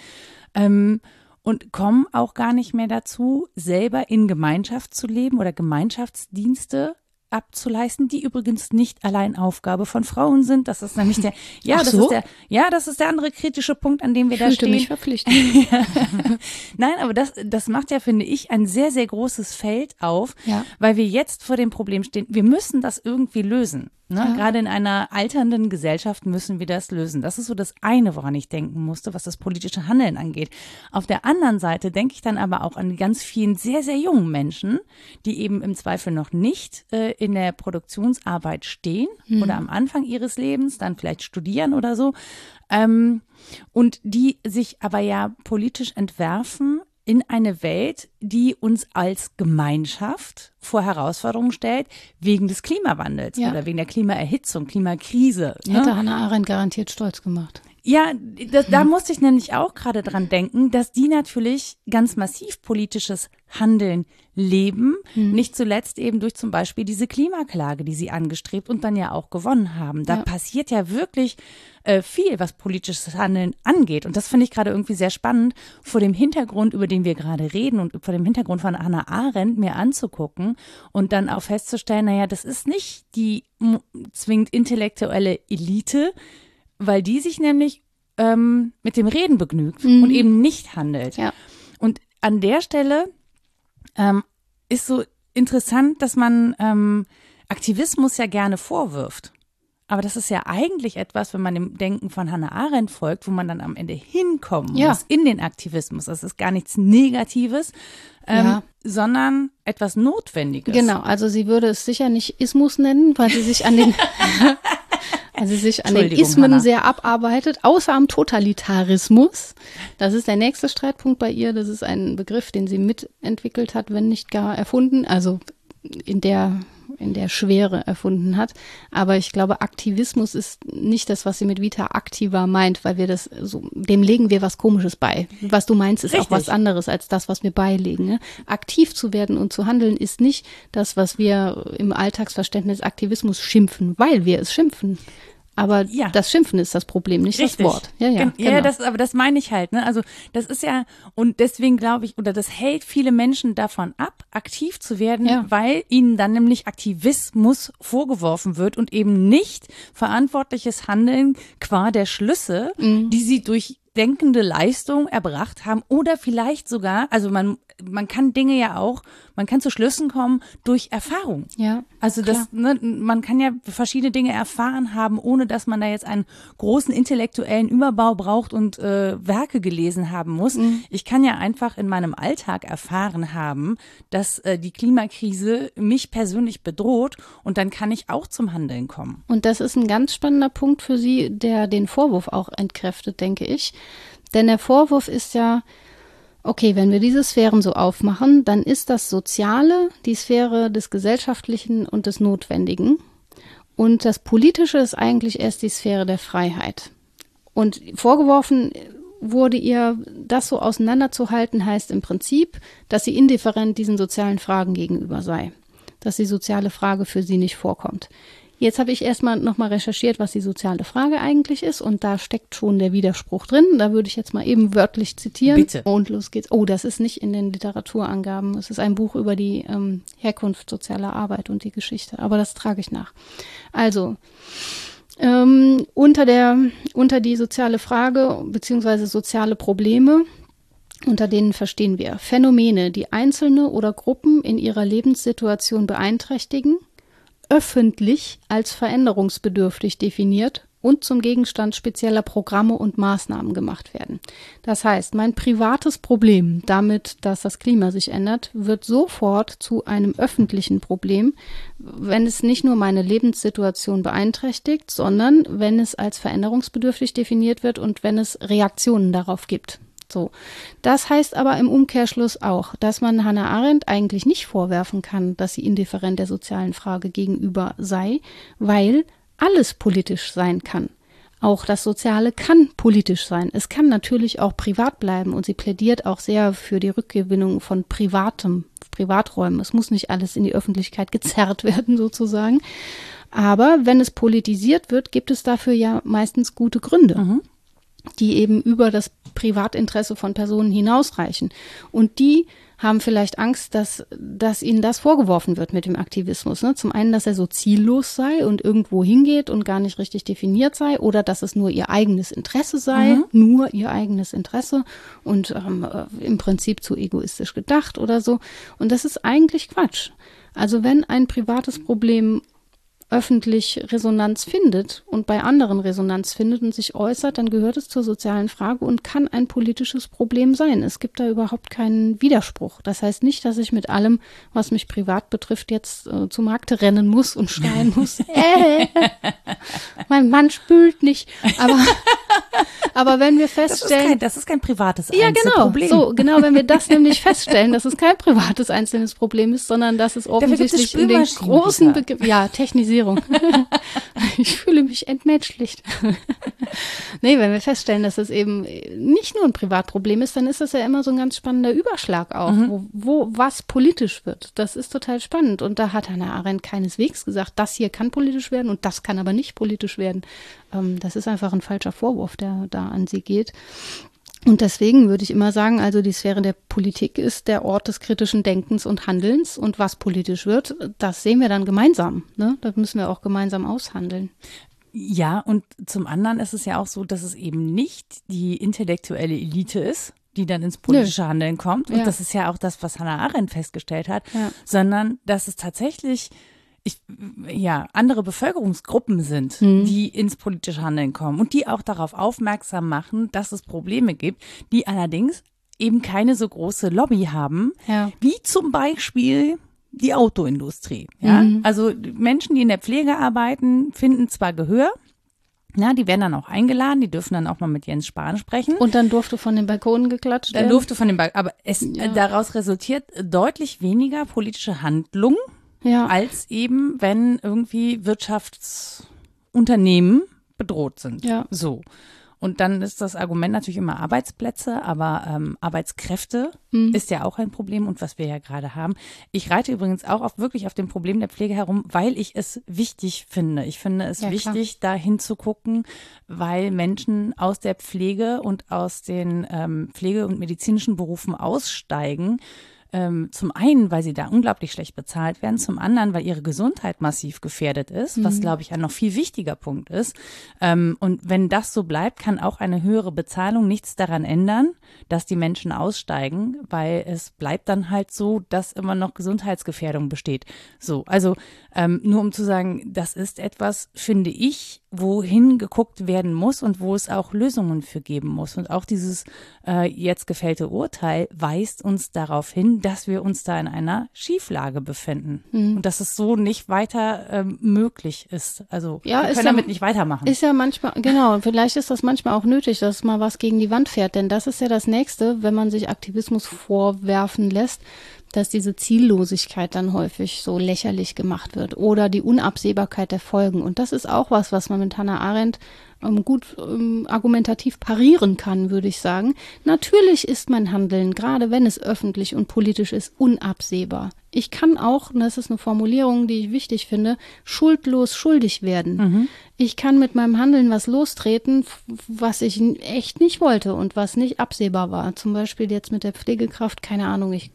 Ähm, und kommen auch gar nicht mehr dazu, selber in Gemeinschaft zu leben oder Gemeinschaftsdienste abzuleisten, die übrigens nicht allein Aufgabe von Frauen sind. Das ist nämlich der, ja, Ach das so? ist der, ja, das ist der andere kritische Punkt, an dem wir da stehen. Mich verpflichtet. Nein, aber das, das macht ja, finde ich, ein sehr, sehr großes Feld auf, ja. weil wir jetzt vor dem Problem stehen. Wir müssen das irgendwie lösen. Ne? Ja. Gerade in einer alternden Gesellschaft müssen wir das lösen. Das ist so das eine, woran ich denken musste, was das politische Handeln angeht. Auf der anderen Seite denke ich dann aber auch an ganz vielen sehr, sehr jungen Menschen, die eben im Zweifel noch nicht äh, in der Produktionsarbeit stehen mhm. oder am Anfang ihres Lebens, dann vielleicht studieren oder so. Ähm, und die sich aber ja politisch entwerfen in eine Welt, die uns als Gemeinschaft vor Herausforderungen stellt, wegen des Klimawandels Ja. oder wegen der Klimaerhitzung, Klimakrise. ne? Hätte Hannah Arendt garantiert stolz gemacht. Ja, das, da musste ich nämlich auch gerade dran denken, dass die natürlich ganz massiv politisches Handeln leben, nicht zuletzt eben durch zum Beispiel diese Klimaklage, die sie angestrebt und dann ja auch gewonnen haben. Da Ja. passiert ja wirklich äh, viel, was politisches Handeln angeht. Und das finde ich gerade irgendwie sehr spannend, vor dem Hintergrund, über den wir gerade reden und vor dem Hintergrund von Hannah Arendt mir anzugucken und dann auch festzustellen, naja, das ist nicht die zwingend intellektuelle Elite, weil die sich nämlich ähm, mit dem Reden begnügt und eben nicht handelt. Ja. Und an der Stelle ähm, ist so interessant, dass man ähm, Aktivismus ja gerne vorwirft. Aber das ist ja eigentlich etwas, wenn man dem Denken von Hannah Arendt folgt, wo man dann am Ende hinkommen Ja. muss in den Aktivismus. Das ist gar nichts Negatives, ähm, Ja. sondern etwas Notwendiges. Genau, also sie würde es sicher nicht Ismus nennen, weil sie sich an den, sie sich an den Ismen Hannah. sehr abarbeitet, außer am Totalitarismus. Das ist der nächste Streitpunkt bei ihr. Das ist ein Begriff, den sie mitentwickelt hat, wenn nicht gar erfunden, also in der in der Schwere erfunden hat. Aber ich glaube, Aktivismus ist nicht das, was sie mit Vita Activa meint, weil wir das so, dem legen wir was Komisches bei. Was du meinst, ist auch Richtig. was anderes als das, was wir beilegen. Ne? Aktiv zu werden und zu handeln ist nicht das, was wir im Alltagsverständnis Aktivismus schimpfen, weil wir es schimpfen. Aber Ja. das Schimpfen ist das Problem, nicht Richtig. das Wort. Ja, ja, Gen- genau. ja das, aber das meine ich halt. Ne? Also das ist ja, und deswegen glaube ich, oder das hält viele Menschen davon ab, aktiv zu werden, Ja. weil ihnen dann nämlich Aktivismus vorgeworfen wird und eben nicht verantwortliches Handeln qua der Schlüsse, Mhm. die sie durch denkende Leistung erbracht haben oder vielleicht sogar, also man, man kann Dinge ja auch, man kann zu Schlüssen kommen durch Erfahrung. ja. Also das, ne, man kann ja verschiedene Dinge erfahren haben, ohne dass man da jetzt einen großen intellektuellen Überbau braucht und äh, Werke gelesen haben muss. Ich kann ja einfach in meinem Alltag erfahren haben, dass äh, die Klimakrise mich persönlich bedroht und dann kann ich auch zum Handeln kommen. Und das ist ein ganz spannender Punkt für Sie, der den Vorwurf auch entkräftet, denke ich. Denn der Vorwurf ist ja, okay, wenn wir diese Sphären so aufmachen, dann ist das Soziale die Sphäre des Gesellschaftlichen und des Notwendigen. Und das Politische ist eigentlich erst die Sphäre der Freiheit. Und vorgeworfen wurde ihr, das so auseinanderzuhalten, heißt im Prinzip, dass sie indifferent diesen sozialen Fragen gegenüber sei. Dass die soziale Frage für sie nicht vorkommt. Jetzt habe ich erstmal nochmal recherchiert, was die soziale Frage eigentlich ist und da steckt schon der Widerspruch drin. Da würde ich jetzt mal eben wörtlich zitieren. Bitte. Und los geht's. Oh, das ist nicht in den Literaturangaben. Es ist ein Buch über die ähm, Herkunft sozialer Arbeit und die Geschichte. Aber das trage ich nach. Also, ähm, unter der, unter die soziale Frage beziehungsweise soziale Probleme, unter denen verstehen wir Phänomene, die Einzelne oder Gruppen in ihrer Lebenssituation beeinträchtigen, öffentlich als veränderungsbedürftig definiert und zum Gegenstand spezieller Programme und Maßnahmen gemacht werden. Das heißt, mein privates Problem damit, dass das Klima sich ändert, wird sofort zu einem öffentlichen Problem, wenn es nicht nur meine Lebenssituation beeinträchtigt, sondern wenn es als veränderungsbedürftig definiert wird und wenn es Reaktionen darauf gibt. So. Das heißt aber im Umkehrschluss auch, dass man Hannah Arendt eigentlich nicht vorwerfen kann, dass sie indifferent der sozialen Frage gegenüber sei, weil alles politisch sein kann. Auch das Soziale kann politisch sein. Es kann natürlich auch privat bleiben und sie plädiert auch sehr für die Rückgewinnung von privatem, Privaträumen. Es muss nicht alles in die Öffentlichkeit gezerrt werden sozusagen. Aber wenn es politisiert wird, gibt es dafür ja meistens gute Gründe die eben über das Privatinteresse von Personen hinausreichen. Und die haben vielleicht Angst, dass, dass ihnen das vorgeworfen wird mit dem Aktivismus. Ne? Zum einen, dass er so ziellos sei und irgendwo hingeht und gar nicht richtig definiert sei oder dass es nur ihr eigenes Interesse sei, nur ihr eigenes Interesse und ähm, äh, im Prinzip zu egoistisch gedacht oder so. Und das ist eigentlich Quatsch. Also wenn ein privates Problem öffentlich Resonanz findet und bei anderen Resonanz findet und sich äußert, dann gehört es zur sozialen Frage und kann ein politisches Problem sein. Es gibt da überhaupt keinen Widerspruch. Das heißt nicht, dass ich mit allem, was mich privat betrifft, jetzt äh, zum Markt rennen muss und schreien muss. äh, mein Mann spült nicht. Aber Aber wenn wir Das ist, feststellen, kein, das ist kein privates ja, genau. Einzelproblem. So, genau, wenn wir das nämlich feststellen, dass es kein privates einzelnes Problem ist, sondern dass es offensichtlich in den großen. Begriff, ja, Technisierung. ich fühle mich entmenschlicht. nee, wenn wir feststellen, dass es eben nicht nur ein Privatproblem ist, dann ist das ja immer so ein ganz spannender Überschlag auch, Mhm. wo, wo was politisch wird. Das ist total spannend. Und da hat Hannah Arendt keineswegs gesagt, das hier kann politisch werden und das kann aber nicht politisch werden. Ähm, das ist einfach ein falscher Vorwurf, der da an sie geht. Und deswegen würde ich immer sagen, also die Sphäre der Politik ist der Ort des kritischen Denkens und Handelns. Und was politisch wird, das sehen wir dann gemeinsam. Ne? Das müssen wir auch gemeinsam aushandeln. Ja, und zum anderen ist es ja auch so, dass es eben nicht die intellektuelle Elite ist, die dann ins politische Handeln kommt. Und Ja. das ist ja auch das, was Hannah Arendt festgestellt hat, Ja. sondern dass es tatsächlich ich, ja, andere Bevölkerungsgruppen sind, Mhm. die ins politische Handeln kommen und die auch darauf aufmerksam machen, dass es Probleme gibt, die allerdings eben keine so große Lobby haben, Ja. wie zum Beispiel die Autoindustrie. Ja? Mhm. Also Menschen, die in der Pflege arbeiten, finden zwar Gehör, ja, die werden dann auch eingeladen, die dürfen dann auch mal mit Jens Spahn sprechen. Und dann durfte von den Balkonen geklatscht Dann werden. durfte von dem, Ba- aber es Ja. daraus resultiert deutlich weniger politische Handlung, ja. als eben, wenn irgendwie Wirtschaftsunternehmen bedroht sind. Ja. So. Und dann ist das Argument natürlich immer Arbeitsplätze, aber ähm, Arbeitskräfte Mhm. ist ja auch ein Problem und was wir ja gerade haben. Ich reite übrigens auch auf, wirklich auf dem Problem der Pflege herum, weil ich es wichtig finde. Ich finde es Ja, klar. wichtig, da hinzugucken, weil Menschen aus der Pflege und aus den ähm, Pflege- und medizinischen Berufen aussteigen. Ähm, zum einen, weil sie da unglaublich schlecht bezahlt werden, zum anderen, weil ihre Gesundheit massiv gefährdet ist, was, glaube ich, ein noch viel wichtiger Punkt ist. Ähm, und wenn das so bleibt, kann auch eine höhere Bezahlung nichts daran ändern, dass die Menschen aussteigen, weil es bleibt dann halt so, dass immer noch Gesundheitsgefährdung besteht. So, also ähm, nur um zu sagen, das ist etwas, finde ich, wohin geguckt werden muss und wo es auch Lösungen für geben muss. Und auch dieses äh, jetzt gefällte Urteil weist uns darauf hin, dass wir uns da in einer Schieflage befinden und dass es so nicht weiter ähm, möglich ist. Also Ja, wir ist können ja- damit nicht weitermachen. Ist ja manchmal, genau, vielleicht ist das manchmal auch nötig, dass mal was gegen die Wand fährt, denn das ist ja das Nächste, wenn man sich Aktivismus vorwerfen lässt, dass diese Ziellosigkeit dann häufig so lächerlich gemacht wird oder die Unabsehbarkeit der Folgen. Und das ist auch was, was man mit Hannah Arendt ähm, gut ähm, argumentativ parieren kann, würde ich sagen. Natürlich ist mein Handeln, gerade wenn es öffentlich und politisch ist, unabsehbar. Ich kann auch, und das ist eine Formulierung, die ich wichtig finde, schuldlos schuldig werden. Ich kann mit meinem Handeln was lostreten, was ich echt nicht wollte und was nicht absehbar war. Zum Beispiel jetzt mit der Pflegekraft, keine Ahnung, ich,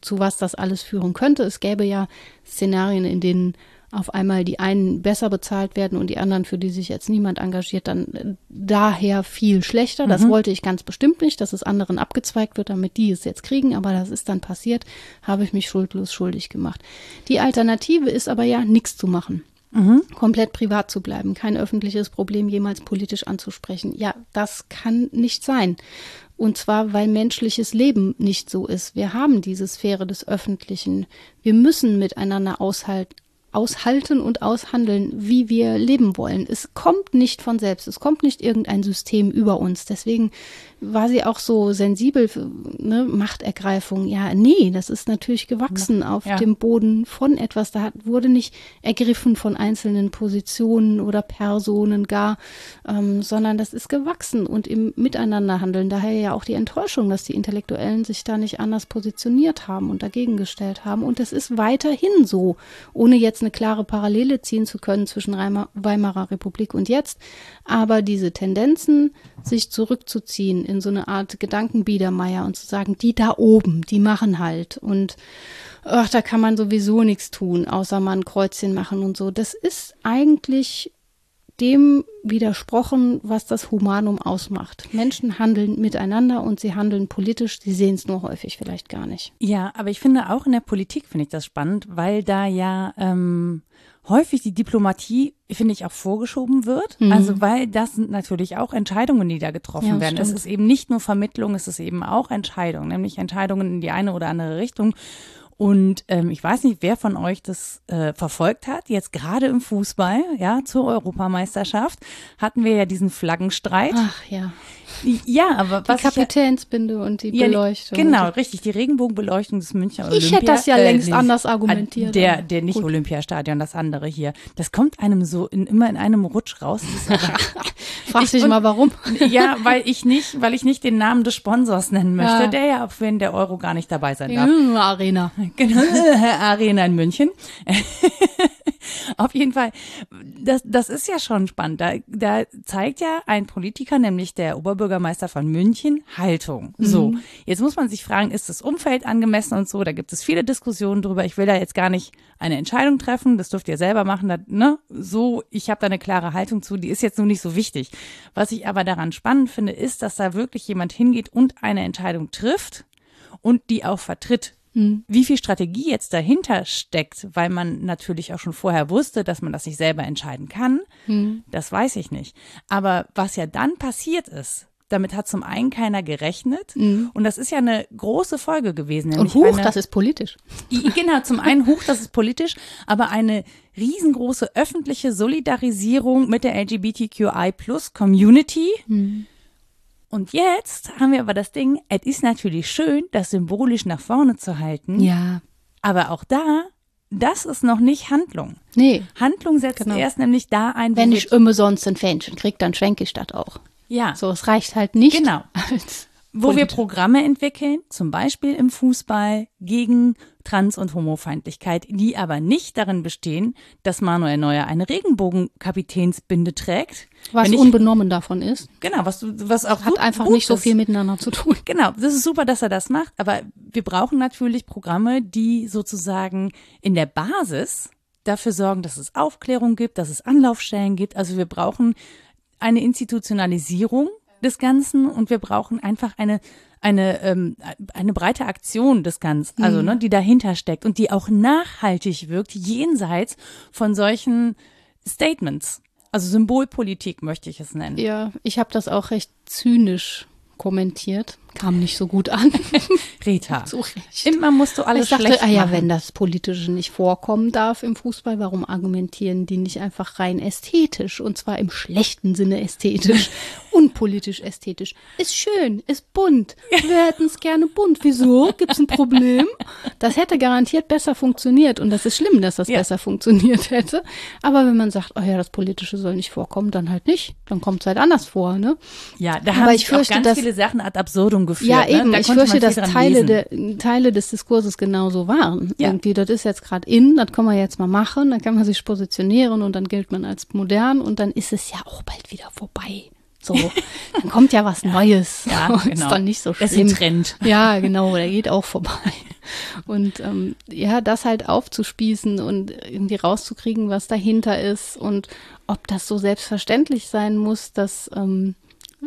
zu was das alles führen könnte. Es gäbe ja Szenarien, in denen auf einmal die einen besser bezahlt werden und die anderen, für die sich jetzt niemand engagiert, dann äh, daher viel schlechter. Das wollte ich ganz bestimmt nicht, dass es anderen abgezweigt wird, damit die es jetzt kriegen, aber das ist dann passiert, habe ich mich schuldlos schuldig gemacht. Die Alternative ist aber ja, nichts zu machen. Komplett privat zu bleiben, kein öffentliches Problem jemals politisch anzusprechen. Ja, das kann nicht sein. Und zwar, weil menschliches Leben nicht so ist. Wir haben diese Sphäre des Öffentlichen. Wir müssen miteinander aushalten, aushalten und aushandeln, wie wir leben wollen. Es kommt nicht von selbst. Es kommt nicht irgendein System über uns. Deswegen war sie auch so sensibel, für, ne, Machtergreifung. Ja, nee, das ist natürlich gewachsen auf Ja. dem Boden von etwas. Da hat, wurde nicht ergriffen von einzelnen Positionen oder Personen gar, ähm, sondern das ist gewachsen und im Miteinanderhandeln. Daher ja auch die Enttäuschung, dass die Intellektuellen sich da nicht anders positioniert haben und dagegen gestellt haben. Und es ist weiterhin so, ohne jetzt eine klare Parallele ziehen zu können zwischen Weimar- Weimarer Republik und jetzt. Aber diese Tendenzen, sich zurückzuziehen in so eine Art Gedankenbiedermeier und zu sagen, die da oben, die machen halt. Und ach, da kann man sowieso nichts tun, außer mal ein Kreuzchen machen und so. Das ist eigentlich dem widersprochen, was das Humanum ausmacht. Menschen handeln miteinander und sie handeln politisch, sie sehen es nur häufig vielleicht gar nicht. Ja, aber ich finde auch in der Politik finde ich das spannend, weil da ja ähm, häufig die Diplomatie, finde ich, auch vorgeschoben wird. Also weil das sind natürlich auch Entscheidungen, die da getroffen Mhm. Ja, werden. Es stimmt. ist eben nicht nur Vermittlung, es ist eben auch Entscheidung, nämlich Entscheidungen in die eine oder andere Richtung. Und ähm, ich weiß nicht, wer von euch das äh, verfolgt hat. Jetzt gerade im Fußball, ja, zur Europameisterschaft hatten wir ja diesen Flaggenstreit. Ach ja. Ja, aber die was Kapitänsbinde ja, und die Beleuchtung. Ja, genau, richtig, die Regenbogenbeleuchtung des Münchner Olympia. Ich hätte das ja äh, längst nicht, anders argumentiert. Der, der nicht Gut. Olympiastadion, das andere hier. Das kommt einem so in, immer in einem Rutsch raus. Frag dich mal warum. ja, weil ich nicht, weil ich nicht den Namen des Sponsors nennen möchte, ja. der ja, auch wenn der Euro gar nicht dabei sein darf. Arena. Genau, Arena in München. Auf jeden Fall, das, das ist ja schon spannend. Da, da zeigt ja ein Politiker, nämlich der Oberbürgermeister von München, Haltung. Mhm. So, jetzt muss man sich fragen, ist das Umfeld angemessen und so? Da gibt es viele Diskussionen drüber. Ich will da jetzt gar nicht eine Entscheidung treffen. Das dürft ihr selber machen. Da, ne? So, ich habe da eine klare Haltung zu. Die ist jetzt nur nicht so wichtig. Was ich aber daran spannend finde, ist, dass da wirklich jemand hingeht und eine Entscheidung trifft und die auch vertritt. Hm. Wie viel Strategie jetzt dahinter steckt, weil man natürlich auch schon vorher wusste, dass man das nicht selber entscheiden kann, hm. das weiß ich nicht. Aber was ja dann passiert ist, damit hat zum einen keiner gerechnet. Mhm. Und das ist ja eine große Folge gewesen. Und hoch, eine, das ist politisch. Genau, zum einen hoch, das ist politisch, aber eine riesengroße öffentliche Solidarisierung mit der LGBTQI Plus Community. Mhm. Und jetzt haben wir aber das Ding, es ist natürlich schön, das symbolisch nach vorne zu halten. Ja. Aber auch da, das ist noch nicht Handlung. Nee. Handlung setzt genau. erst nämlich da ein, wenn ich immer sonst ein Fähnchen kriege, dann schwenke ich das auch. Ja. So, es reicht halt nicht. Genau. Als wo wir Programme entwickeln, zum Beispiel im Fußball gegen Trans- und Homofeindlichkeit, die aber nicht darin bestehen, dass Manuel Neuer eine Regenbogenkapitänsbinde trägt. Was ich, unbenommen davon ist. Genau, was, was auch hat einfach nicht so viel miteinander zu tun. Genau, das ist super, dass er das macht, aber wir brauchen natürlich Programme, die sozusagen in der Basis dafür sorgen, dass es Aufklärung gibt, dass es Anlaufstellen gibt. Also wir brauchen eine Institutionalisierung des Ganzen und wir brauchen einfach eine eine ähm, eine breite Aktion des Ganzen, also mhm. ne, die dahinter steckt und die auch nachhaltig wirkt jenseits von solchen Statements. Also Symbolpolitik möchte ich es nennen. Ja, ich habe das auch recht zynisch kommentiert. Kam nicht so gut an. Rita. so Immer musst du alles ich dachte, schlecht ah ja, wenn das Politische nicht vorkommen darf im Fußball, warum argumentieren die nicht einfach rein ästhetisch? Und zwar im schlechten Sinne ästhetisch, unpolitisch ästhetisch. Ist schön, ist bunt. Wir hätten es gerne bunt. Wieso? Gibt's ein Problem? Das hätte garantiert besser funktioniert. Und das ist schlimm, dass das ja. besser funktioniert hätte. Aber wenn man sagt, oh ja, das Politische soll nicht vorkommen, dann halt nicht. Dann kommt es halt anders vor, ne? Ja, da Aber haben ich fürchte, auch ganz dass, viele Sachen ad absurdum geführt. Ja, eben. Ne? Ich fürchte, dass Teile, der, Teile des Diskurses genauso waren. Ja. Irgendwie, das ist jetzt gerade in, das kann man jetzt mal machen, dann kann man sich positionieren und dann gilt man als modern und dann ist es ja auch bald wieder vorbei. So, dann kommt ja was Neues. Ja, genau. Ist dann nicht so schlimm. Das ist ein Trend. Ja, genau, der geht auch vorbei. Und ähm, ja, das halt aufzuspießen und irgendwie rauszukriegen, was dahinter ist und ob das so selbstverständlich sein muss, dass ähm,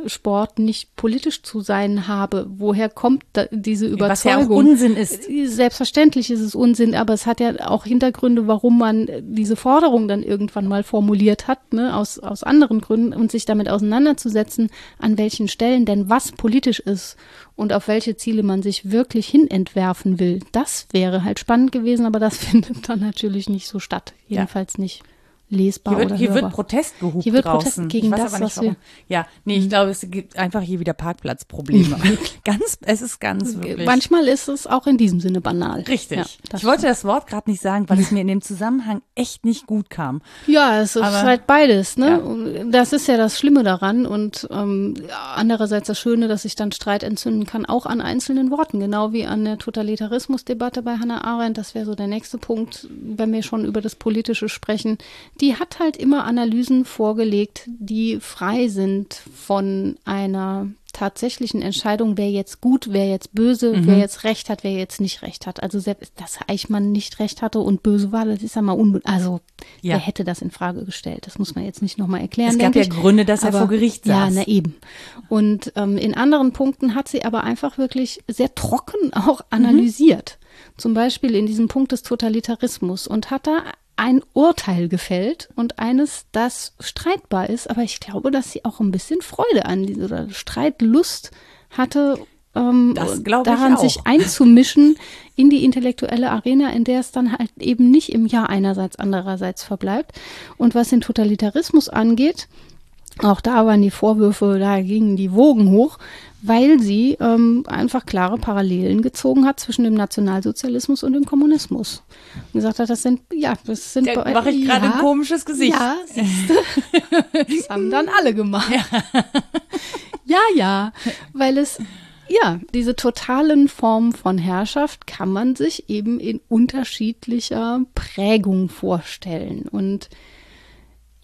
Sport nicht politisch zu sein habe. Woher kommt diese Überzeugung? Was ja auch Unsinn ist. Selbstverständlich ist es Unsinn, aber es hat ja auch Hintergründe, warum man diese Forderung dann irgendwann mal formuliert hat, ne, aus, aus anderen Gründen und sich damit auseinanderzusetzen, an welchen Stellen denn was politisch ist und auf welche Ziele man sich wirklich hin entwerfen will. Das wäre halt spannend gewesen, aber das findet dann natürlich nicht so statt. Jedenfalls ja. nicht lesbar hier wird, oder Hier wird Protest gehupt Hier wird draußen. Protest gegen das, was wir Ja, nee, ich mhm. glaube, es gibt einfach hier wieder Parkplatzprobleme. ganz, es ist ganz wirklich. Manchmal ist es auch in diesem Sinne banal. Richtig. Ja, ich wollte das Wort gerade nicht sagen, weil es mir in dem Zusammenhang echt nicht gut kam. Ja, es ist Aber, halt beides, ne? Ja. Das ist ja das Schlimme daran und ähm, andererseits das Schöne, dass sich dann Streit entzünden kann, auch an einzelnen Worten, genau wie an der Totalitarismusdebatte bei Hannah Arendt. Das wäre so der nächste Punkt, wenn wir schon über das Politische sprechen die hat halt immer Analysen vorgelegt, die frei sind von einer tatsächlichen Entscheidung, wer jetzt gut, wer jetzt böse, mhm. wer jetzt recht hat, wer jetzt nicht recht hat. Also selbst, dass Eichmann nicht recht hatte und böse war, das ist ja mal unbe also ja. wer hätte das in Frage gestellt? Das muss man jetzt nicht nochmal erklären. Es gab ja Gründe, dass aber, er vor Gericht saß. Ja, na eben. Und ähm, in anderen Punkten hat sie aber einfach wirklich sehr trocken auch analysiert. Mhm. Zum Beispiel in diesem Punkt des Totalitarismus und hat da ein Urteil gefällt und eines, das streitbar ist, aber ich glaube, dass sie auch ein bisschen Freude an dieser oder Streitlust hatte, ähm, daran, sich einzumischen in die intellektuelle Arena, in der es dann halt eben nicht im Ja einerseits, andererseits verbleibt. Und was den Totalitarismus angeht, auch da waren die Vorwürfe, da gingen die Wogen hoch, weil sie ähm, einfach klare Parallelen gezogen hat zwischen dem Nationalsozialismus und dem Kommunismus. Und gesagt hat, das sind, ja, das sind. Da mache ich gerade ja, ein komisches Gesicht. Ja, siehste. das haben dann alle gemacht. Ja. ja, ja, weil es, ja, diese totalen Formen von Herrschaft kann man sich eben in unterschiedlicher Prägung vorstellen. Und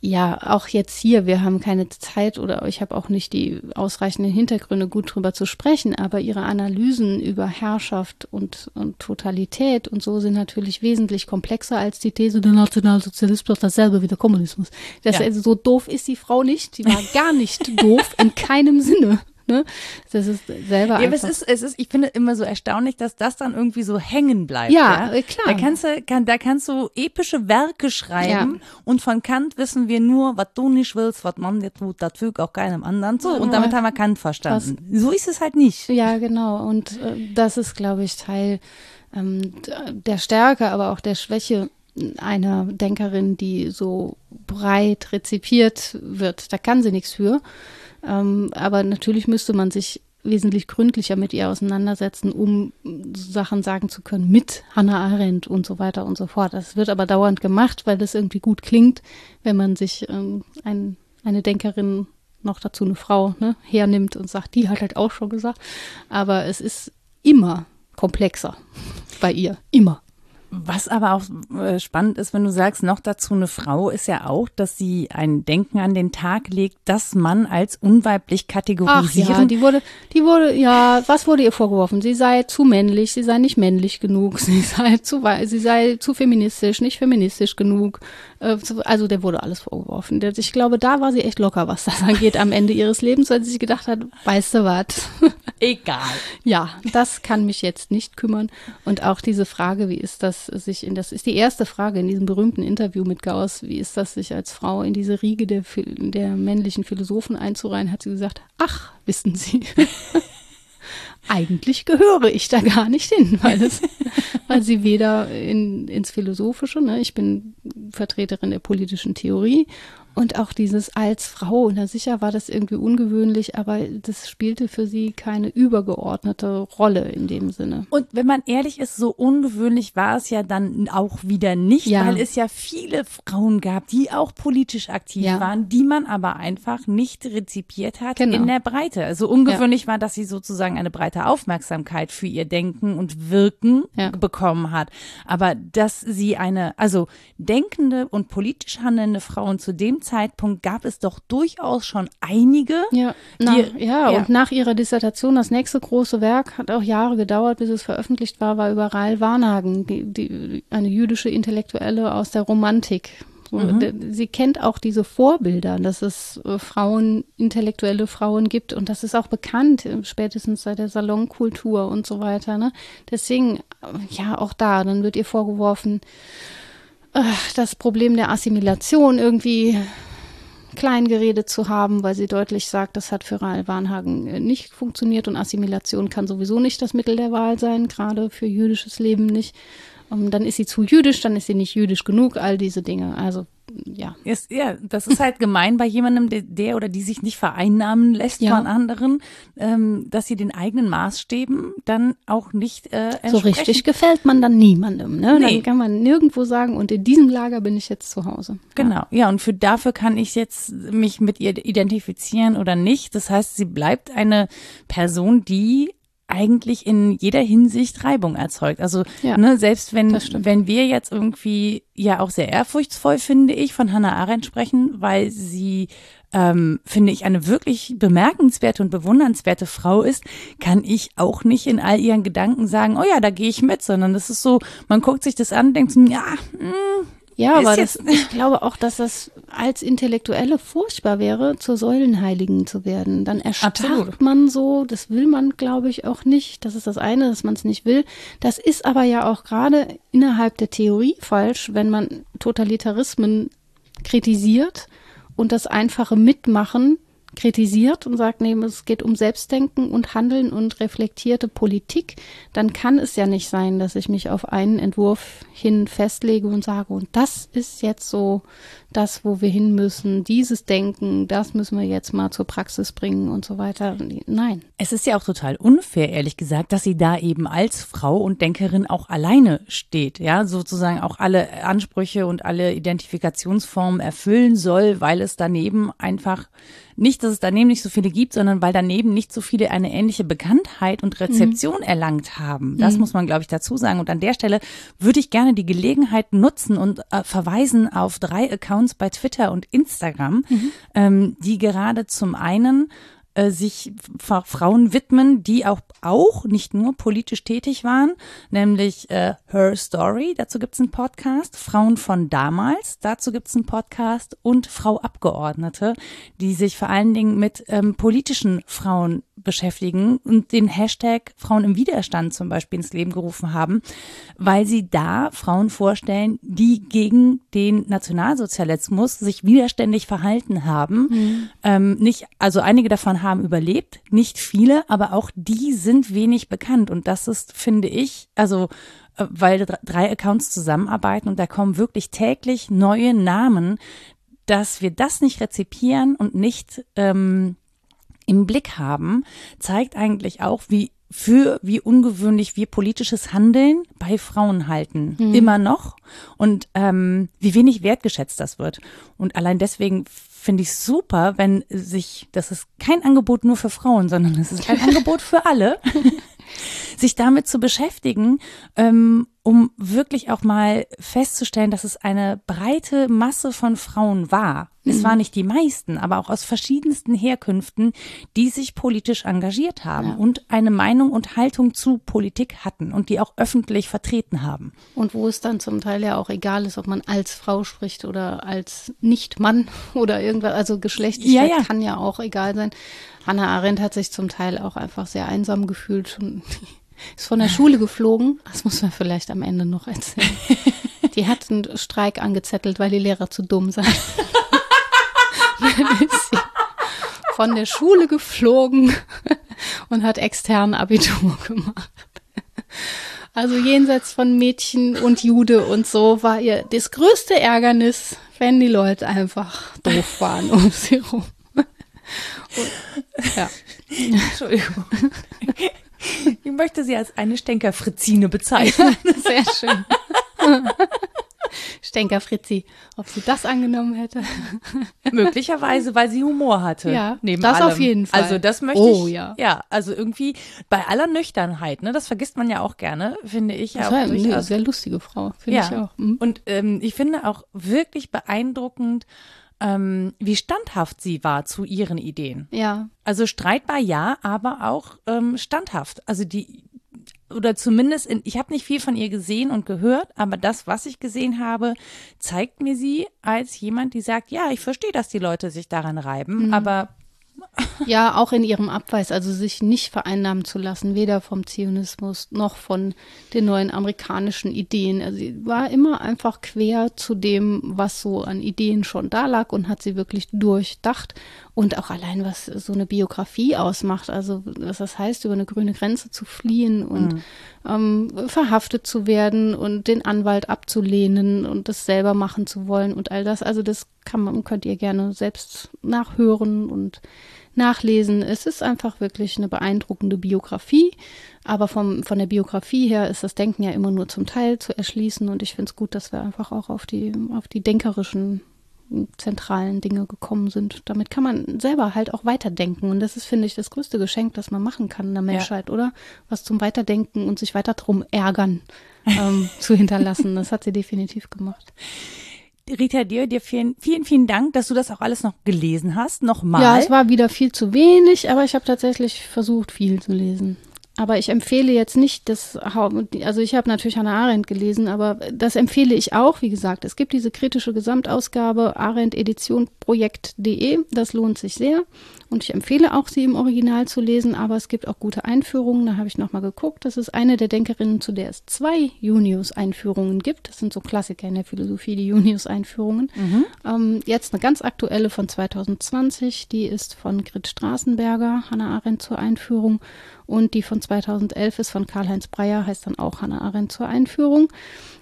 ja, auch jetzt hier, wir haben keine Zeit oder ich habe auch nicht die ausreichenden Hintergründe, gut drüber zu sprechen, aber ihre Analysen über Herrschaft und, und Totalität und so sind natürlich wesentlich komplexer als die These, der Nationalsozialismus dasselbe wie der Kommunismus. Das, ja. also, so doof ist die Frau nicht, die war gar nicht doof, in keinem Sinne. Ne? Das ist selber ja, einfach. es ist, es ist, ich finde immer so erstaunlich, dass das dann irgendwie so hängen bleibt. Ja, ja? Äh, klar. Da kannst du, kann, da kannst du epische Werke schreiben ja. und von Kant wissen wir nur, was du nicht willst, was man dir tut, das fügt auch keinem anderen so. Und damit haben wir Kant verstanden. Was, so ist es halt nicht. Ja, genau. Und äh, das ist, glaube ich, Teil ähm, der Stärke, aber auch der Schwäche einer Denkerin, die so breit rezipiert wird. Da kann sie nichts für. Ähm, aber natürlich müsste man sich wesentlich gründlicher mit ihr auseinandersetzen, um Sachen sagen zu können mit Hannah Arendt und so weiter und so fort. Das wird aber dauernd gemacht, weil das irgendwie gut klingt, wenn man sich ähm, ein, eine Denkerin noch dazu eine Frau ne, hernimmt und sagt, die hat halt auch schon gesagt. Aber es ist immer komplexer bei ihr, immer. Was aber auch äh, spannend ist, wenn du sagst, noch dazu eine Frau, ist ja auch, dass sie ein Denken an den Tag legt, dass man als unweiblich kategorisieren. Ach ja, die wurde, die wurde, ja, was wurde ihr vorgeworfen? Sie sei zu männlich, sie sei nicht männlich genug, sie sei zu, sie sei zu feministisch, nicht feministisch genug. Äh, also der wurde alles vorgeworfen. Ich glaube, da war sie echt locker, was das angeht am Ende ihres Lebens, weil sie sich gedacht hat, weißt du was? Egal. Ja, das kann mich jetzt nicht kümmern. Und auch diese Frage, wie ist das, sich in das ist die erste Frage in diesem berühmten Interview mit Gauss, wie ist das, sich als Frau in diese Riege der, der männlichen Philosophen einzureihen, hat sie gesagt, ach, wissen Sie. eigentlich gehöre ich da gar nicht hin, weil, es, weil sie weder in, ins Philosophische, ne, ich bin Vertreterin der politischen Theorie und auch dieses als Frau, na sicher war das irgendwie ungewöhnlich, aber das spielte für sie keine übergeordnete Rolle in dem Sinne. Und wenn man ehrlich ist, so ungewöhnlich war es ja dann auch wieder nicht, ja. weil es ja viele Frauen gab, die auch politisch aktiv ja. waren, die man aber einfach nicht rezipiert hat genau. in der Breite. Also ungewöhnlich ja. war, dass sie sozusagen eine breite Aufmerksamkeit für ihr Denken und Wirken bekommen hat. Aber dass sie eine, also denkende und politisch handelnde Frauen zu dem Zeitpunkt gab es doch durchaus schon einige. Ja, na, ja, ja, und nach ihrer Dissertation, das nächste große Werk, hat auch Jahre gedauert, bis es veröffentlicht war, war über Rahl Warnhagen, die, die, eine jüdische Intellektuelle aus der Romantik. Mhm. Sie kennt auch diese Vorbilder, dass es äh, Frauen, intellektuelle Frauen gibt und das ist auch bekannt, äh, spätestens seit der Salonkultur und so weiter. Ne? Deswegen, äh, ja, auch da, dann wird ihr vorgeworfen, das Problem der Assimilation irgendwie klein geredet zu haben, weil sie deutlich sagt, das hat für Rahl Warnhagen äh, nicht funktioniert und Assimilation kann sowieso nicht das Mittel der Wahl sein, gerade für jüdisches Leben nicht. Um, dann ist sie zu jüdisch, dann ist sie nicht jüdisch genug, all diese Dinge. Also ja. Ist, ja, das ist halt gemein bei jemandem, der, der, oder die sich nicht vereinnahmen lässt ja. von anderen, ähm, dass sie den eigenen Maßstäben dann auch nicht äh. So richtig gefällt man dann niemandem. Ne? Nee. Dann kann man nirgendwo sagen, und in diesem Lager bin ich jetzt zu Hause. Genau, ja, ja und für dafür kann ich jetzt mich mit ihr identifizieren oder nicht. Das heißt, sie bleibt eine Person, die eigentlich in jeder Hinsicht Reibung erzeugt. Also ja, ne, selbst wenn wenn wir jetzt irgendwie ja auch sehr ehrfurchtsvoll finde ich von Hannah Arendt sprechen, weil sie ähm, finde ich eine wirklich bemerkenswerte und bewundernswerte Frau ist, kann ich auch nicht in all ihren Gedanken sagen, oh ja, da gehe ich mit, sondern das ist so, man guckt sich das an, denkt, ja, mh, hm, ja, aber das, ich glaube auch, dass das als Intellektuelle furchtbar wäre, zur Säulenheiligen zu werden. Dann erstarrt Absolut. man so, das will man, glaube ich, auch nicht. Das ist das eine, dass man es nicht will. Das ist aber ja auch gerade innerhalb der Theorie falsch, wenn man Totalitarismen kritisiert und das einfache Mitmachen kritisiert und sagt, nee, es geht um Selbstdenken und Handeln und reflektierte Politik, dann kann es ja nicht sein, dass ich mich auf einen Entwurf hin festlege und sage, und das ist jetzt so das, wo wir hin müssen, dieses Denken, das müssen wir jetzt mal zur Praxis bringen und so weiter. Nein. Es ist ja auch total unfair, ehrlich gesagt, dass sie da eben als Frau und Denkerin auch alleine steht, ja, sozusagen auch alle Ansprüche und alle Identifikationsformen erfüllen soll, weil es daneben einfach nicht, dass es daneben nicht so viele gibt, sondern weil daneben nicht so viele eine ähnliche Bekanntheit und Rezeption mhm. erlangt haben. Das mhm. muss man, glaube ich, dazu sagen. Und an der Stelle würde ich gerne die Gelegenheit nutzen und äh, verweisen auf drei Accounts bei Twitter und Instagram, mhm. ähm, die gerade zum einen äh, sich Frauen widmen, die auch, auch nicht nur politisch tätig waren, nämlich äh, Her Story, dazu gibt's einen Podcast, Frauen von damals, dazu gibt's einen Podcast und Frau Abgeordnete, die sich vor allen Dingen mit ähm, politischen Frauen beschäftigen und den Hashtag Frauen im Widerstand zum Beispiel ins Leben gerufen haben, weil sie da Frauen vorstellen, die gegen den Nationalsozialismus sich widerständig verhalten haben. Mhm. Ähm, nicht, also einige davon haben überlebt, nicht viele, aber auch die sind wenig bekannt und das ist, finde ich, also äh, weil drei Accounts zusammenarbeiten und da kommen wirklich täglich neue Namen, dass wir das nicht rezipieren und nicht ähm, im Blick haben, zeigt eigentlich auch, wie für wie ungewöhnlich wir politisches Handeln bei Frauen halten. Mhm. Immer noch. Und ähm, wie wenig wertgeschätzt das wird. Und allein deswegen finde ich super, wenn sich, das ist kein Angebot nur für Frauen, sondern es ist ein Angebot für alle, sich damit zu beschäftigen, ähm, um wirklich auch mal festzustellen, dass es eine breite Masse von Frauen war. Mhm. Es waren nicht die meisten, aber auch aus verschiedensten Herkünften, die sich politisch engagiert haben ja. und eine Meinung und Haltung zu Politik hatten und die auch öffentlich vertreten haben. Und wo es dann zum Teil ja auch egal ist, ob man als Frau spricht oder als Nicht-Mann oder irgendwas, also Geschlechtlichkeit ja, ja. kann ja auch egal sein. Hannah Arendt hat sich zum Teil auch einfach sehr einsam gefühlt und ist von der Schule geflogen. Das muss man vielleicht am Ende noch erzählen. Die hat einen Streik angezettelt, weil die Lehrer zu dumm sind. Dann ist sie von der Schule geflogen und hat extern Abitur gemacht. Also jenseits von Mädchen und Jude und so war ihr das größte Ärgernis, wenn die Leute einfach doof waren um sie rum. Und, ja. Entschuldigung. Ich möchte sie als eine Stenkerfritzine bezeichnen. Sehr schön. Stenker Fritzi, ob sie das angenommen hätte. Möglicherweise, weil sie Humor hatte. Ja, neben das allem. auf jeden Fall. Also das möchte oh, ich. Ja. ja, also irgendwie bei aller Nüchternheit, ne, das vergisst man ja auch gerne, finde ich. Das war eine sehr lustige Frau, finde ja. ich auch. Mhm. Und ähm, ich finde auch wirklich beeindruckend, ähm, wie standhaft sie war zu ihren Ideen. Ja. Also streitbar ja, aber auch ähm, standhaft. Also die oder zumindest in, ich habe nicht viel von ihr gesehen und gehört, aber das, was ich gesehen habe, zeigt mir sie als jemand, die sagt, ja, ich verstehe, dass die Leute sich daran reiben, mhm. aber ja, auch in ihrem Abweis, also sich nicht vereinnahmen zu lassen, weder vom Zionismus noch von den neuen amerikanischen Ideen. Also sie war immer einfach quer zu dem, was so an Ideen schon da lag und hat sie wirklich durchdacht. Und auch allein, was so eine Biografie ausmacht, also was das heißt, über eine grüne Grenze zu fliehen und mhm. ähm, verhaftet zu werden und den Anwalt abzulehnen und das selber machen zu wollen und all das. Also das kann man, könnt ihr gerne selbst nachhören und nachlesen. Es ist einfach wirklich eine beeindruckende Biografie, aber vom, von der Biografie her ist das Denken ja immer nur zum Teil zu erschließen und ich finde es gut, dass wir einfach auch auf die, auf die denkerischen zentralen Dinge gekommen sind. Damit kann man selber halt auch weiterdenken. Und das ist, finde ich, das größte Geschenk, das man machen kann in der Menschheit, ja. oder? Was zum Weiterdenken und sich weiter drum ärgern ähm, zu hinterlassen. Das hat sie definitiv gemacht. Rita, dir, dir vielen, vielen, vielen Dank, dass du das auch alles noch gelesen hast. Nochmal. Ja, es war wieder viel zu wenig, aber ich habe tatsächlich versucht, viel zu lesen. Aber ich empfehle jetzt nicht das, also ich habe natürlich Hannah Arendt gelesen, aber das empfehle ich auch, wie gesagt. Es gibt diese kritische Gesamtausgabe Arendt Edition Projekt.de, das lohnt sich sehr. Und ich empfehle auch, sie im Original zu lesen, aber es gibt auch gute Einführungen. Da habe ich nochmal geguckt. Das ist eine der Denkerinnen, zu der es zwei Junius-Einführungen gibt. Das sind so Klassiker in der Philosophie, die Junius-Einführungen. Mhm. Ähm, jetzt eine ganz aktuelle von 2020, die ist von Grit Straßenberger, Hannah Arendt zur Einführung. Und die von 2011 ist von Karl-Heinz Breyer, heißt dann auch Hannah Arendt zur Einführung.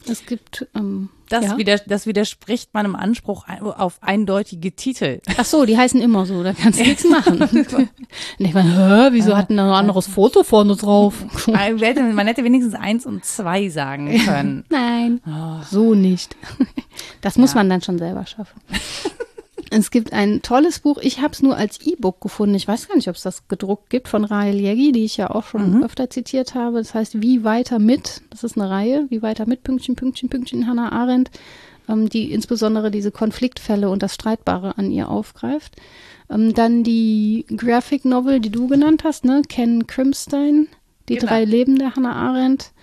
Es gibt. Ähm, das, ja? widers das widerspricht meinem Anspruch auf eindeutige Titel. Ach so, die heißen immer so, da kannst du nichts machen. und ich meine, hä, wieso hat denn da ein anderes Foto vorne drauf? Man hätte wenigstens eins und zwei sagen können. Nein, oh. so nicht. Das muss ja. man dann schon selber schaffen. Es gibt ein tolles Buch, ich habe es nur als E-Book gefunden. Ich weiß gar nicht, ob es das gedruckt gibt von Rahel Jägi, die ich ja auch schon mhm. öfter zitiert habe. Das heißt, Wie weiter mit, das ist eine Reihe, Wie weiter mit, Pünktchen, Pünktchen, Pünktchen, Hannah Arendt, ähm, die insbesondere diese Konfliktfälle und das Streitbare an ihr aufgreift. Ähm, dann die Graphic Novel, die du genannt hast, ne? Ken Crimstein, Die genau. drei Leben der Hannah Arendt.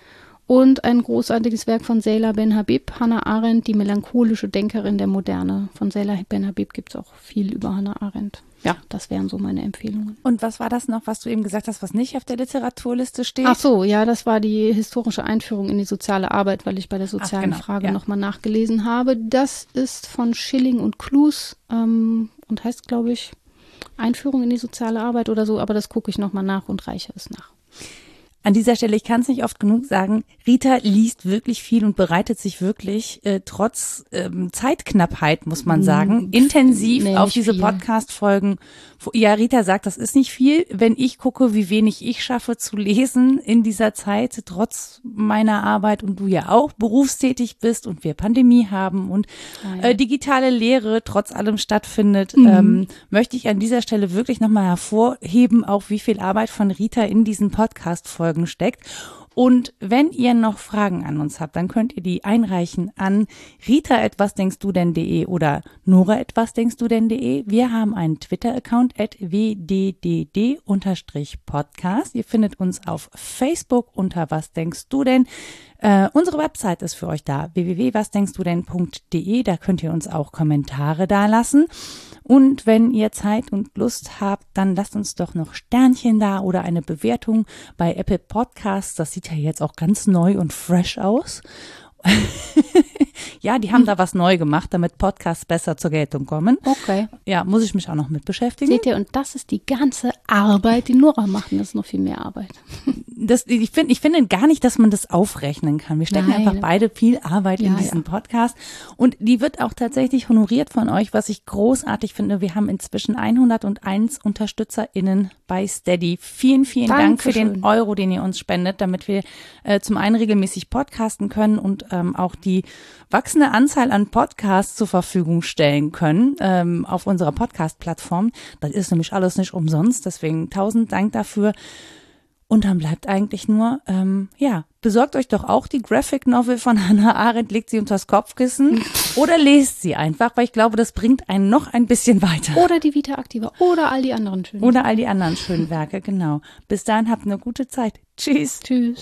Und ein großartiges Werk von Seyla Ben Habib, Hannah Arendt, die melancholische Denkerin der Moderne. Von Seyla Ben Habib gibt es auch viel über Hannah Arendt. Ja, das wären so meine Empfehlungen. Und was war das noch, was du eben gesagt hast, was nicht auf der Literaturliste steht? Ach so, ja, das war die historische Einführung in die soziale Arbeit, weil ich bei der sozialen Ach, genau, Frage ja. nochmal nachgelesen habe. Das ist von Schilling und Klus ähm, und heißt, glaube ich, Einführung in die soziale Arbeit oder so, aber das gucke ich nochmal nach und reiche es nach. An dieser Stelle, ich kann es nicht oft genug sagen, Rita liest wirklich viel und bereitet sich wirklich äh, trotz ähm, Zeitknappheit, muss man sagen, mhm. intensiv nee, auf diese Podcast-Folgen. Ja, Rita sagt, das ist nicht viel. Wenn ich gucke, wie wenig ich schaffe zu lesen in dieser Zeit, trotz meiner Arbeit und du ja auch berufstätig bist und wir Pandemie haben und ah, ja. äh, digitale Lehre trotz allem stattfindet, mhm. ähm, möchte ich an dieser Stelle wirklich nochmal hervorheben, auch wie viel Arbeit von Rita in diesen Podcast-Folgen Folgen steckt. Und wenn ihr noch Fragen an uns habt, dann könnt ihr die einreichen an rita etwas denkst du denn.de oder nora etwas denkst du denn.de. Wir haben einen Twitter-Account at wddd-podcast. Ihr findet uns auf Facebook unter was denkst du denn. Äh, unsere Website ist für euch da, www.wasdenkstudenn.de. Da könnt ihr uns auch Kommentare dalassen. Und wenn ihr Zeit und Lust habt, dann lasst uns doch noch Sternchen da oder eine Bewertung bei Apple Podcasts. Das sieht ja jetzt auch ganz neu und fresh aus. ja, die haben da was neu gemacht, damit Podcasts besser zur Geltung kommen. Okay. Ja, muss ich mich auch noch mit beschäftigen. Seht ihr, und das ist die ganze Arbeit, die Nora macht. Das ist noch viel mehr Arbeit. Das, ich finde ich finde gar nicht, dass man das aufrechnen kann. Wir stecken Nein. einfach beide viel Arbeit ja, in diesen ja. Podcast. Und die wird auch tatsächlich honoriert von euch, was ich großartig finde. Wir haben inzwischen 101 UnterstützerInnen bei Steady. Vielen, vielen Dankeschön. Dank für den Euro, den ihr uns spendet, damit wir äh, zum einen regelmäßig podcasten können und ähm, auch die wachsende Anzahl an Podcasts zur Verfügung stellen können ähm, auf unserer Podcast-Plattform. Das ist nämlich alles nicht umsonst, deswegen tausend Dank dafür. Und dann bleibt eigentlich nur, ähm, ja, besorgt euch doch auch die Graphic Novel von Hannah Arendt, legt sie unters Kopfkissen oder lest sie einfach, weil ich glaube, das bringt einen noch ein bisschen weiter. Oder die Vita Activa oder all die anderen schönen Oder all die anderen schönen Werke, genau. Bis dahin habt eine gute Zeit. Tschüss. Tschüss.